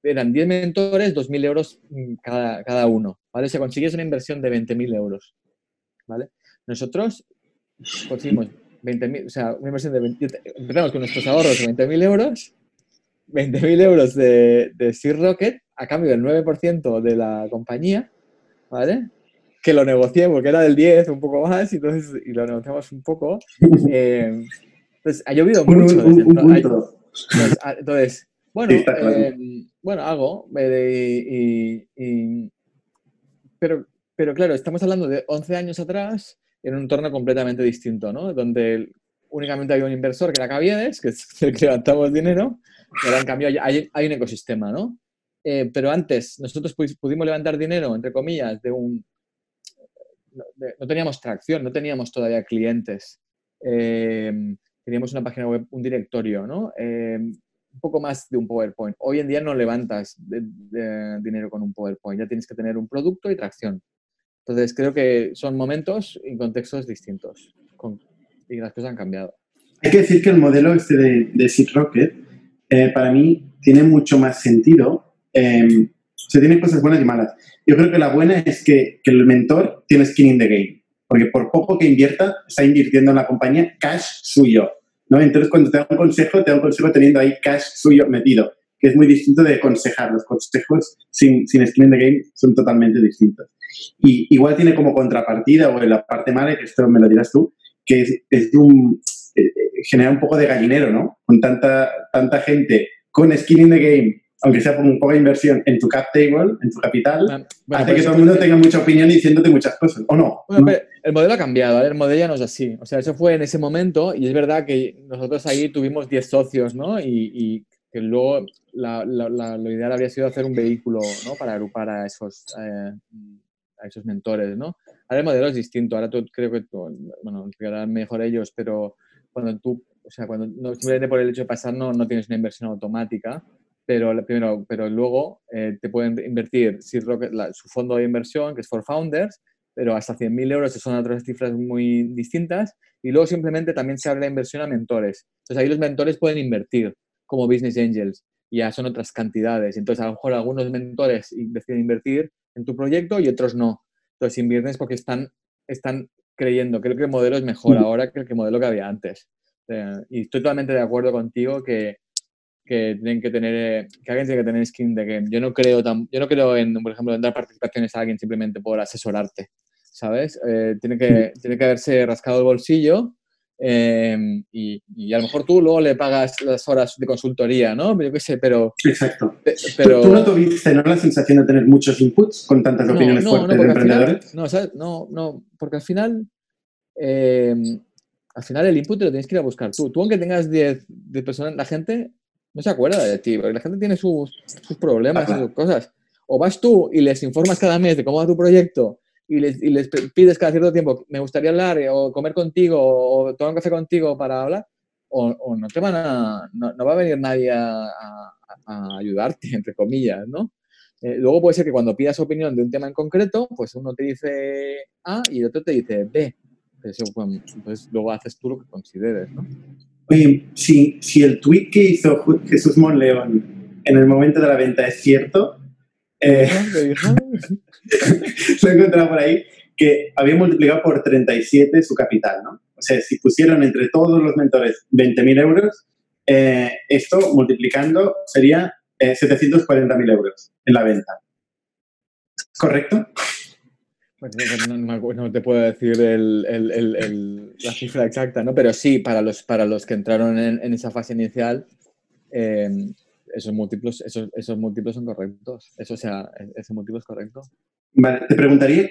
eran 10 mentores, 2.000 euros cada, cada uno, ¿vale? Se consigues una inversión de 20.000 euros, ¿vale? Nosotros conseguimos 20.000, o sea, una inversión de 20, empezamos con nuestros ahorros de 20.000 euros 20.000 euros de, de Sea Rocket a cambio del 9% de la compañía, ¿vale? Que lo negocié porque era del 10, un poco más, y, entonces, y lo negociamos un poco. Eh, entonces, ha llovido mucho. entonces, bueno, eh, bueno, hago. Eh, y, pero, pero claro, estamos hablando de 11 años atrás en un entorno completamente distinto, ¿no? Donde únicamente había un inversor que era Caviedes, que es el que levantamos dinero, pero en cambio hay, hay un ecosistema, ¿no? Eh, pero antes nosotros pudimos levantar dinero, entre comillas, de un... no teníamos tracción, no teníamos todavía clientes. Eh, teníamos una página web, un directorio, ¿no? Eh, un poco más de un PowerPoint. Hoy en día no levantas dinero con un PowerPoint, ya tienes que tener un producto y tracción. Entonces creo que son momentos y contextos distintos y las cosas han cambiado. Hay que decir que el modelo este de, de Seed Rocket eh, para mí tiene mucho más sentido. Eh, se tienen cosas buenas y malas. Yo creo que la buena es que, que, el mentor tiene skin in the game, porque por poco que invierta, está invirtiendo en la compañía cash suyo. ¿no? Entonces, cuando te da un consejo, te da un consejo teniendo ahí cash suyo metido, que es muy distinto de aconsejar. Los consejos sin, sin skin in the game son totalmente distintos. Y igual tiene como contrapartida, o la parte mala, que esto me lo dirás tú, que es, es un, eh, eh, genera un poco de gallinero, ¿no? Con tanta, tanta gente con skin in the game, aunque sea por un poco de inversión en tu cap table, en tu capital, ah, hace que todo el mundo tenga mucha opinión y diciéndote muchas cosas, ¿o no? el modelo ha cambiado, el modelo ya no es así. O sea, eso fue en ese momento y es verdad que nosotros ahí tuvimos 10 socios, ¿no? Y, que luego la, lo ideal habría sido hacer un vehículo, ¿no? Para agrupar a esos, eh, a esos mentores, ¿no? Ahora el modelo es distinto. Ahora tú creo que, tú, bueno, explicarán mejor ellos, pero cuando tú, o sea, cuando no, simplemente por el hecho de pasar no, no tienes una inversión automática, pero primero, pero luego eh, te pueden invertir si su fondo de inversión, que es for founders, pero hasta 100.000 euros, que son otras cifras muy distintas, y luego simplemente también se abre la inversión a mentores. Entonces ahí los mentores pueden invertir como business angels, y ya son otras cantidades. Entonces a lo mejor algunos mentores deciden invertir en tu proyecto y otros no. Entonces inviertes porque están, están creyendo. Creo que el modelo es mejor mm. ahora que el modelo que había antes. y estoy totalmente de acuerdo contigo que, que tienen que tener, que alguien tiene que tener skin de game. Yo no creo, tan, yo no creo en, por ejemplo, en dar participaciones a alguien simplemente por asesorarte, ¿sabes? Eh, tiene, que, tiene que haberse rascado el bolsillo em, y, y, a lo mejor tú luego le pagas las horas de consultoría, ¿no? Yo qué sé, pero... Exacto. Pero, ¿Tú, no tuviste ¿no? la sensación de tener muchos inputs con tantas opiniones fuertes de emprendedores? no, no, no, porque al final eh, al final el input te lo tienes que ir a buscar tú. Tú aunque tengas 10 personas, la gente no se acuerda de ti, porque la gente tiene sus, problemas y sus cosas. O vas tú y les informas cada mes de cómo va tu proyecto y les, y les pides cada cierto tiempo, me gustaría hablar o comer contigo o tomar un café contigo para hablar, o, no te van a, no, va a venir nadie a, ayudarte, entre comillas, ¿no? Eh, luego puede ser que cuando pidas opinión de un tema en concreto, pues uno te dice A y el otro te dice B. Eso, pues, luego haces tú lo que consideres, ¿no? Oye, si, si el tweet que hizo Jesús Monleón en el momento de la venta es cierto, eh, lo he encontrado por ahí, que había multiplicado por 37 su capital, ¿no? O sea, si pusieron entre todos los mentores 20.000 euros, eh, esto multiplicando sería eh, 740.000 euros en la venta. ¿Correcto? Pues no, te puedo decir la cifra exacta, ¿no? Pero sí, para los, para los que entraron en, esa fase inicial, em, esos, múltiplos, esos, esos múltiplos son correctos. Eso, sea, ese múltiplo es correcto. Vale, te preguntaría,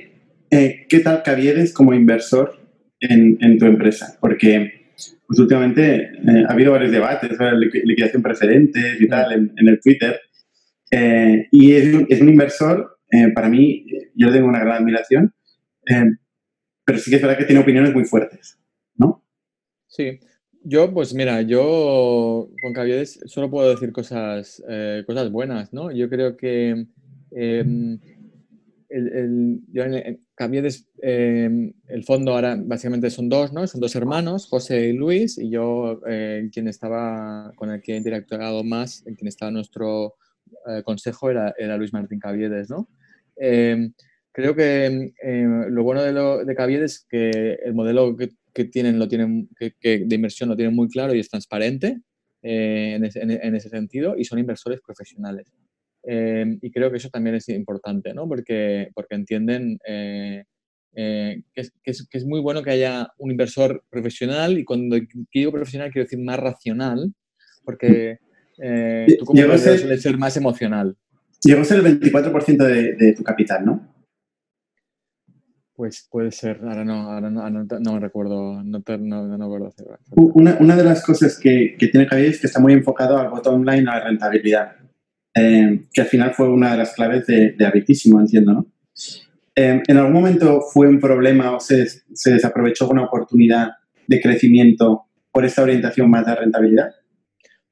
eh, ¿qué tal Caviedes como inversor en, en tu empresa? Porque pues, últimamente eh, ha habido varios debates sobre liquidación precedente y tal en, en el Twitter. Eh, y es es un inversor eh, para mí, yo tengo una gran admiración, eh, pero sí que es verdad que tiene opiniones muy fuertes, ¿no? Sí, yo, pues mira, yo con Caviedes solo puedo decir cosas, eh, cosas buenas, ¿no? Yo creo que em, el, yo en, Caviedes, em, el fondo ahora básicamente son dos, ¿no? Son dos hermanos, José y Luis, y yo, quien estaba, con el que he interactuado más, en quien estaba nuestro consejo era, Luis Martín Caviedes, ¿no? Em, creo que lo bueno de, lo, de Caviedes es que el modelo que, que tienen, lo tienen que, de inversión lo tienen muy claro y es transparente eh, en, ese, en, ese, sentido y son inversores profesionales. Em, y creo que eso también es importante, ¿no? Porque, porque entienden eh, eh, que, es, que, es, que, es, muy bueno que haya un inversor profesional y cuando digo profesional quiero decir más racional, porque tú como suele ser más emocional. Llegó a ser el 24% de, de, tu capital, ¿no? Pues puede ser, ahora no, ahora no, no, me recuerdo, no, no, no recuerdo hacer. Una, una, de las cosas que, que tiene Javier es que está muy enfocado al bottom line, a la rentabilidad, eh, que al final fue una de las claves de, de Habitísimo, entiendo, ¿no? Eh, ¿En algún momento fue un problema o se, se desaprovechó una oportunidad de crecimiento por esta orientación más de rentabilidad?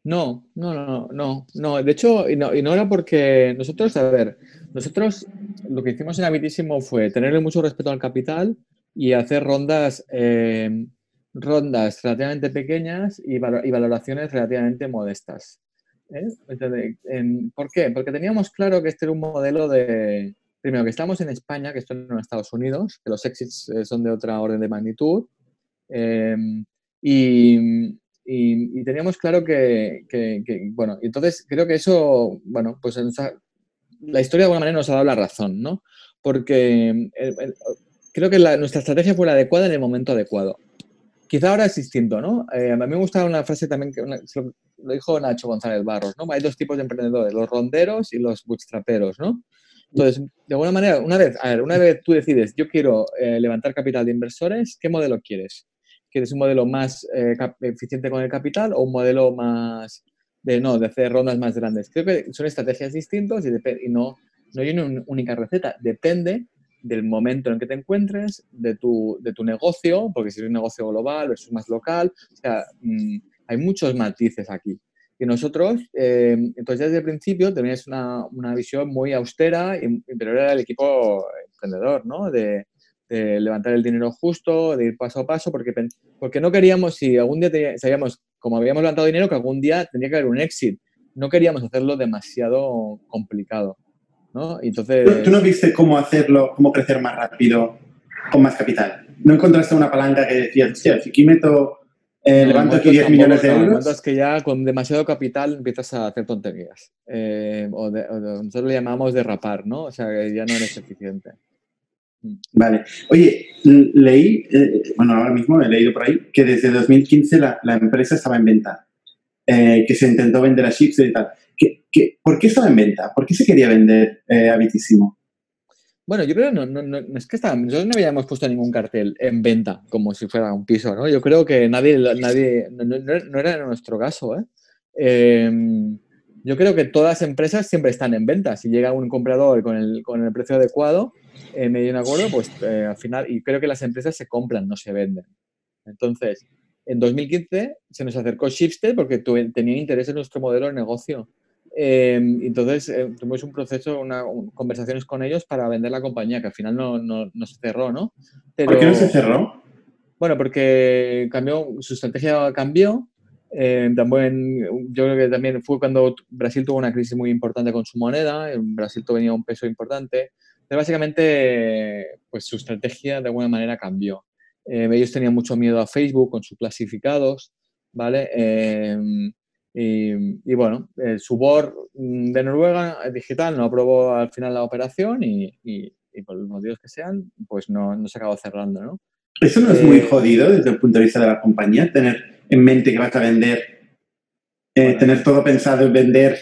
No, no, no, no, no. De hecho, y no, y no era porque nosotros, a ver, nosotros lo que hicimos en Habitísimo fue tenerle mucho respeto al capital y hacer rondas, eh, rondas relativamente pequeñas y, valoraciones relativamente modestas. ¿eh? ¿Por qué? Porque teníamos claro que este era un modelo de, primero, que estamos en España, que esto no en Estados Unidos, que los exits eh, son de otra orden de magnitud. y, y, teníamos claro que, bueno, entonces creo que eso, bueno, pues la historia de alguna manera nos ha dado la razón, ¿no? Porque creo que nuestra estrategia fue la adecuada en el momento adecuado. Quizá ahora es distinto, ¿no? Eh, a mí me gusta una frase también que lo dijo Nacho González Barros, ¿no? Hay dos tipos de emprendedores, los ronderos y los bootstraperos, ¿no? Entonces, de alguna manera, una vez, a ver, una vez tú decides, yo quiero eh, levantar capital de inversores, ¿qué modelo quieres? ¿Quieres un modelo más eh, eficiente con el capital o un modelo más de, no, de hacer rondas más grandes? Creo que son estrategias distintas y, no, no hay una única receta. Depende del momento en que te encuentres, de tu, de tu negocio, porque si es un negocio global versus más local, o sea, mm, hay muchos matices aquí. Y nosotros, eh, entonces desde el principio tenías una, una visión muy austera, y, pero era el equipo emprendedor, ¿no? De, levantar el dinero justo, de ir paso a paso, porque, porque no queríamos, si algún día sabíamos, como habíamos levantado dinero, que algún día tendría que haber un exit. No queríamos hacerlo demasiado complicado. ¿no? Entonces... ¿Tú no viste cómo hacerlo, cómo crecer más rápido con más capital? ¿No encontraste una palanca que decías, hostia, si aquí meto, eh, levanto aquí 10 millones de euros? es que ya con demasiado capital empiezas a hacer tonterías. Eh, o, nosotros le llamamos derrapar, ¿no? O sea, que ya no eres eficiente. Vale. Oye, leí, eh, bueno, ahora mismo he leído por ahí, que desde 2015 la, la empresa estaba en venta, eh, que se intentó vender a Chips y tal. ¿Qué, qué, por qué estaba en venta? ¿Por qué se quería vender eh, Bueno, yo creo que no, no, no, es que está, nosotros no habíamos puesto ningún cartel en venta como si fuera un piso, ¿no? Yo creo que nadie, nadie no, era nuestro caso, ¿eh? eh yo creo que todas las empresas siempre están en venta. Si llega un comprador con el, con el precio adecuado, eh, medio en acuerdo, pues eh, al final, y creo que las empresas se compran, no se venden. Entonces, en 2015 se nos acercó Shipstead porque tenía interés en nuestro modelo de negocio. Em, entonces eh, tuvimos un proceso, una, conversaciones con ellos para vender la compañía, que al final no, no, no se cerró, ¿no? ¿Por qué no se cerró? Bueno, porque cambió, su estrategia cambió eh, también, yo creo que también fue cuando Brasil tuvo una crisis muy importante con su moneda, en Brasil venía un peso importante, pero básicamente pues su estrategia de alguna manera cambió. Eh, ellos tenían mucho miedo a Facebook con sus clasificados, ¿vale? Eh, y, bueno, su board de Noruega digital no aprobó al final la operación y, por los motivos que sean, pues no, no se acabó cerrando, ¿no? Eso no es muy jodido desde el punto de vista de la compañía, tener en mente que vas a vender, eh, tener todo pensado en vender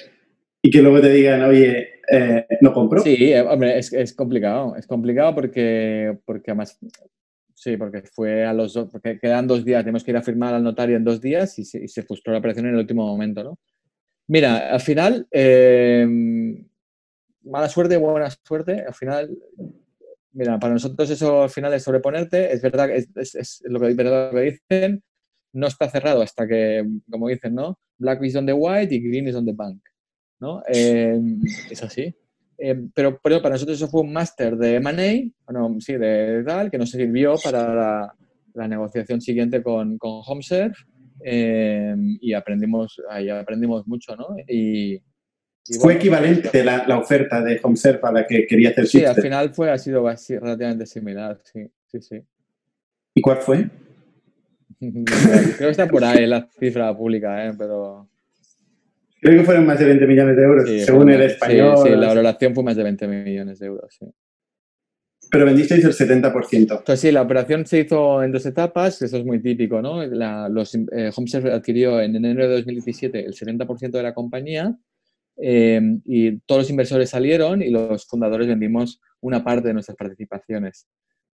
y que luego te digan, oye, eh, no compro. Sí, eh, hombre, es, es, complicado. Es complicado porque, porque además, sí, porque fue a los dos, porque quedan dos días, tenemos que ir a firmar al notario en dos días y se, se frustró la operación en el último momento, ¿no? Mira, al final, mala suerte, buena suerte, al final Mira, para nosotros eso al final es sobreponerte, es verdad, es, es, lo, que, lo que dicen, no está cerrado hasta que, como dicen, ¿no? Black is on the white y green is on the bank, ¿no? Eh, es así. Eh, pero, pero, para nosotros eso fue un máster de M&A, bueno, sí, de tal, que nos sirvió para la, negociación siguiente con, con HomeServe eh, y aprendimos, ahí aprendimos mucho, ¿no? Y, fue equivalente la, la, oferta de HomeServe a la que quería hacer Sí, al final fue, ha sido relativamente similar, sí, sí, sí. ¿Y cuál fue? Creo que está por ahí la cifra pública, ¿eh? pero... Creo que fueron más de 20 millones de euros, según el español. Sí, la valoración fue más de 20 millones de euros, sí. Pero vendisteis el 70%. Entonces, sí, la operación se hizo en dos etapas, eso es muy típico, ¿no? La, los, eh, HomeServe adquirió en enero de 2017 el 70% de la compañía eh, y todos los inversores salieron y los fundadores vendimos una parte de nuestras participaciones.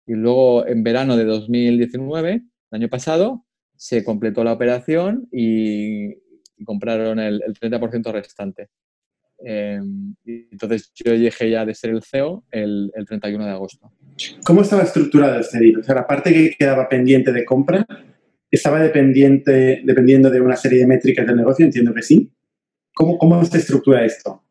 Y luego, en verano de 2019, el año pasado se completó la operación y, compraron el, 30% restante. Em, entonces yo llegué ya de ser el CEO el, 31 de agosto. ¿Cómo estaba estructurado este deal? O sea, la parte que quedaba pendiente de compra, estaba dependiente, dependiendo de una serie de métricas del negocio, entiendo que sí. ¿Cómo, cómo se estructura esto?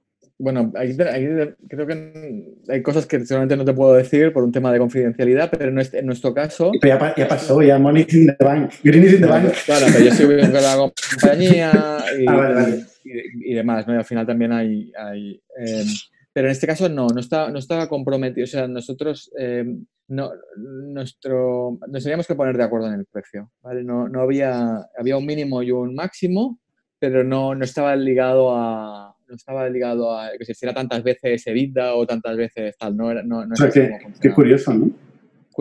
Bueno, ahí, creo que hay cosas que seguramente no te puedo decir por un tema de confidencialidad, pero en, en nuestro caso... Pero ya, pasó, ya money in the bank, green is in the bank. Claro, pero yo estoy con la compañía y, ah, y, demás, ¿no? Y al final también hay... hay eh, pero en este caso no, no estaba, no estaba comprometido. O sea, nosotros eh, no, nuestro, nos teníamos que poner de acuerdo en el precio. ¿vale? No, no había, había un mínimo y un máximo, pero no, no estaba ligado a no estaba ligado a que se hiciera tantas veces EBITDA o tantas veces tal. No, no, no o sea, qué, qué curioso, ¿no?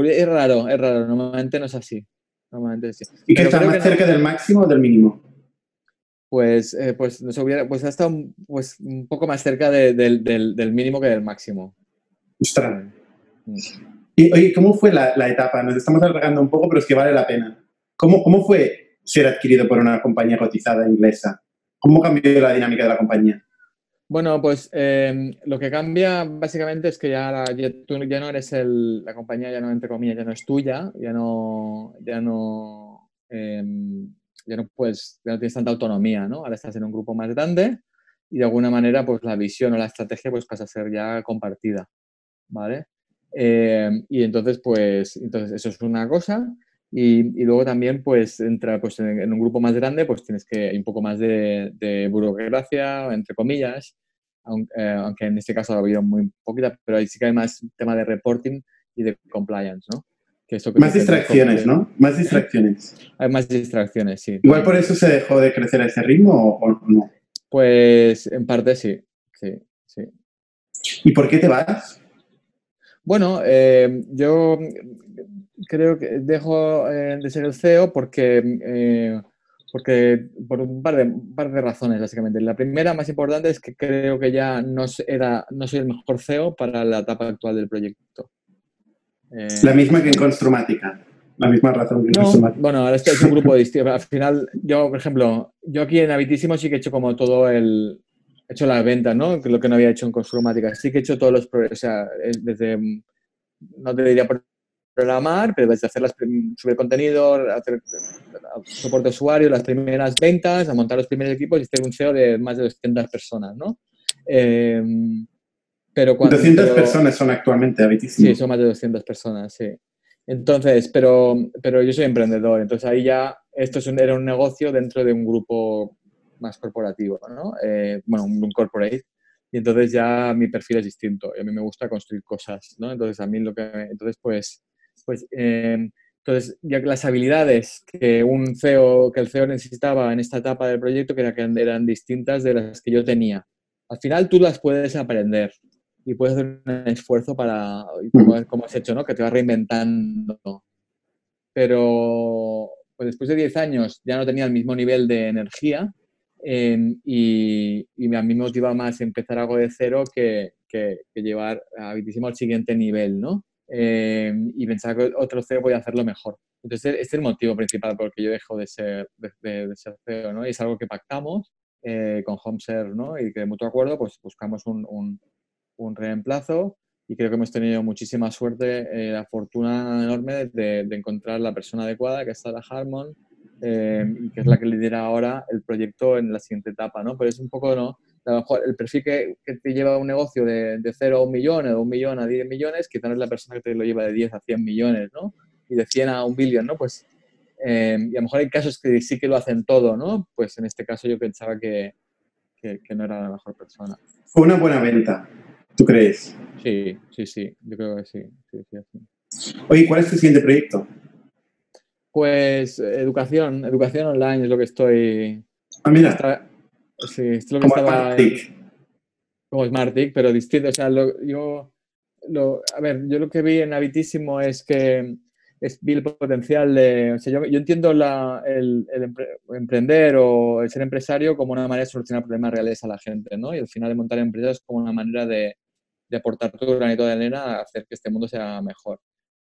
Es raro, es raro. Normalmente no es así. Normalmente sí. ¿Y que está más cerca del máximo o del mínimo? Pues, eh, pues, hubiera, pues ha estado pues, un poco más cerca de, del, del, del, mínimo que del máximo. Ostras. Mm. Y oye, ¿cómo fue la, la, etapa? Nos estamos alargando un poco, pero es que vale la pena. ¿Cómo, ¿Cómo fue ser adquirido por una compañía cotizada inglesa? ¿Cómo cambió la dinámica de la compañía? Bueno, pues em, lo que cambia básicamente es que ya, tú ya no eres el, la compañía ya no, entre comillas, ya no es tuya, ya no, ya no, em, ya no ya no tienes tanta autonomía, ¿no? Ahora estás en un grupo más grande y de alguna manera pues la visión o la estrategia pues pasa a ser ya compartida, ¿vale? Em, y entonces pues, entonces eso es una cosa y, y, luego también, pues, entra pues, en, un grupo más grande, pues tienes que hay un poco más de, de burocracia, entre comillas, aunque, eh, aunque, en este caso ha habido muy poquita, pero ahí sí que hay más tema de reporting y de compliance, ¿no? Que eso más distracciones, ¿no? Más distracciones. Hay más distracciones, sí. Igual por eso se dejó de crecer a ese ritmo o, no. Pues en parte sí, sí, sí. ¿Y por qué te vas? Bueno, eh, yo creo que dejo eh, de ser el CEO porque, eh, porque por un par, de, par de razones, básicamente. La primera, más importante, es que creo que ya no, era, no soy el mejor CEO para la etapa actual del proyecto. Eh, la misma que en Construmática. La misma razón que en no, Bueno, ahora este es un grupo distinto. Al final, yo, por ejemplo, yo aquí en Habitísimo sí que he hecho como todo el... He hecho las ventas, ¿no? Lo que no había hecho en Construmática. Sí que he hecho todos los... O sea, desde... No te diría por programar, pero desde hacer las, subir contenido, hacer soporte de usuario, las primeras ventas, a montar los primeros equipos y hacer un SEO de más de 200 personas, ¿no? Eh, pero cuando, 200 personas son actualmente habitísimo. Sí, son más de 200 personas, sí. Entonces, pero, pero yo soy emprendedor, entonces ahí ya esto era un negocio dentro de un grupo más corporativo, ¿no? Eh, bueno, un corporate. Y entonces ya mi perfil es distinto y a mí me gusta construir cosas, ¿no? Entonces a mí lo que... Entonces, pues, pues, em, entonces, ya que las habilidades que un CEO, que el CEO necesitaba en esta etapa del proyecto, que, eran distintas de las que yo tenía. Al final tú las puedes aprender y puedes hacer un esfuerzo para, como, has hecho, ¿no? Que te vas reinventando. Pero pues después de 10 años ya no tenía el mismo nivel de energía em, y, y, a mí me motiva más empezar algo de cero que, que, que llevar a al siguiente nivel, ¿no? Eh, y pensaba que otro CEO podía hacerlo mejor. Entonces, este es el motivo principal por el que yo dejo de ser, de, ser CEO, ¿no? Y es algo que pactamos eh, con HomeServe, ¿no? Y que de mutuo acuerdo, pues buscamos un, un, un reemplazo y creo que hemos tenido muchísima suerte, eh, la fortuna enorme de, de, encontrar la persona adecuada, que es Sara Harmon, y que es la que lidera ahora el proyecto en la siguiente etapa, ¿no? Pero es un poco, ¿no? A lo mejor el perfil que, te lleva un negocio de, de 0 a un millón, o de un millón a 10 millones, quizá no es la persona que te lo lleva de 10 a 100 millones, ¿no? Y de 100 a un billón, ¿no? Pues, eh, y a lo mejor hay casos que sí que lo hacen todo, ¿no? Pues en este caso yo pensaba que, que, no era la mejor persona. Fue una buena venta, ¿tú crees? Sí, sí, sí, yo creo que sí. sí, sí, Oye, ¿cuál es tu siguiente proyecto? Pues educación, educación online es lo que estoy... Ah, mira. Sí, es lo que como estaba. Smartic. Como Smartic, pero distinto. O sea, yo. Lo, a ver, yo lo que vi en Habitísimo es que es, vi el potencial de. O sea, yo, yo entiendo la, el, el, emprender o el ser empresario como una manera de solucionar problemas reales a la gente, ¿no? Y al final de montar empresas como una manera de, de aportar tu granito de arena a hacer que este mundo sea mejor.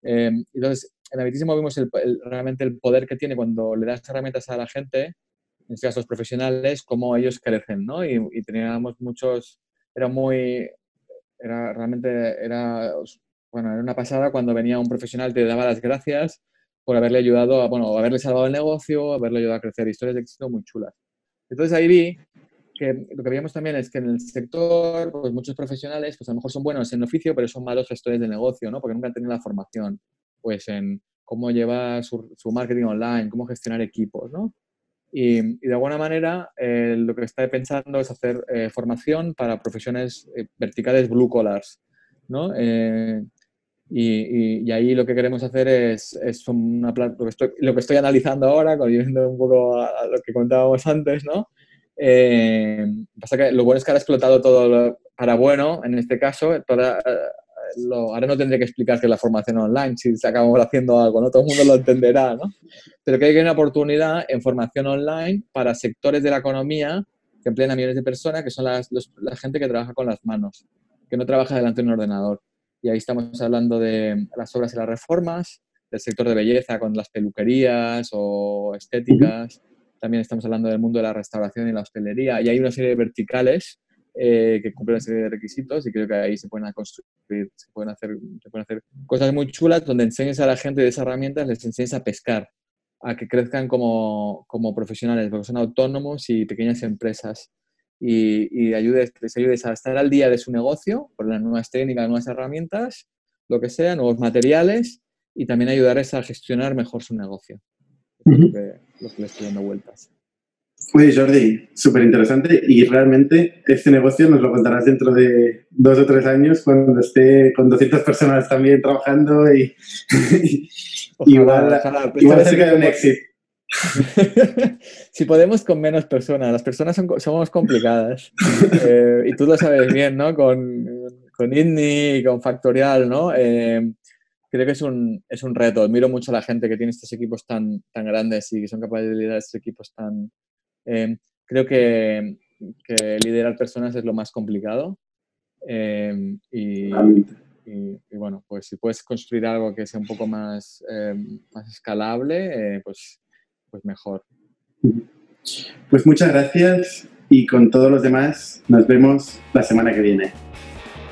Eh, entonces, en Habitísimo vimos el, realmente el poder que tiene cuando le das herramientas a la gente en este caso los profesionales, cómo ellos crecen, ¿no? Y, teníamos muchos, era muy, era realmente, era, bueno, era una pasada cuando venía un profesional, te daba las gracias por haberle ayudado, a, bueno, haberle salvado el negocio, haberle ayudado a crecer, historias de éxito muy chulas. Entonces ahí vi que lo que veíamos también es que en el sector, pues muchos profesionales, pues a lo mejor son buenos en el oficio, pero son malos gestores de negocio, ¿no? Porque nunca han tenido la formación, pues en cómo llevar su, su marketing online, cómo gestionar equipos, ¿no? Y, de alguna manera eh, lo que está pensando es hacer eh, formación para profesiones eh, verticales blue collars, ¿no? Y, y, ahí lo que queremos hacer es, es una, lo, que estoy, lo que estoy analizando ahora, viendo un poco a, lo que contábamos antes, ¿no? pasa que lo bueno es que ha explotado todo para bueno, en este caso, toda, ahora no tendré que explicar que la formación online, si acabamos haciendo algo, ¿no? Todo el mundo lo entenderá, ¿no? Pero que hay una oportunidad en formación online para sectores de la economía que emplean a millones de personas, que son la gente que trabaja con las manos, que no trabaja delante de un ordenador. Y ahí estamos hablando de las obras y las reformas, del sector de belleza con las peluquerías o estéticas. También estamos hablando del mundo de la restauración y la hostelería. Y hay una serie de verticales eh, que cumplen una serie de requisitos y creo que ahí se pueden construir, se pueden hacer, se pueden hacer cosas muy chulas donde enseñes a la gente de esas herramientas, les enseñes a pescar, a que crezcan como, como profesionales, porque son autónomos y pequeñas empresas. Y, y ayudes, les ayudes a estar al día de su negocio por las nuevas técnicas, nuevas herramientas, lo que sea, nuevos materiales y también ayudarles a gestionar mejor su negocio. Lo, que, lo que les estoy dando vueltas. Oye, Jordi, súper interesante y realmente este negocio nos lo contarás dentro de dos o tres años cuando esté con 200 personas también trabajando y, igual, igual cerca de un éxito. si podemos con menos personas, las personas son, somos complicadas eh, y tú lo sabes bien, ¿no? Con, con y con Factorial, ¿no? Eh, creo que es un, es un reto. Admiro mucho a la gente que tiene estos equipos tan, tan grandes y que son capaces de liderar estos equipos tan, eh, creo que, liderar personas es lo más complicado. Eh, y, bueno, pues si puedes construir algo que sea un poco más, eh, más escalable, pues, pues mejor. Pues muchas gracias y con todos los demás nos vemos la semana que viene.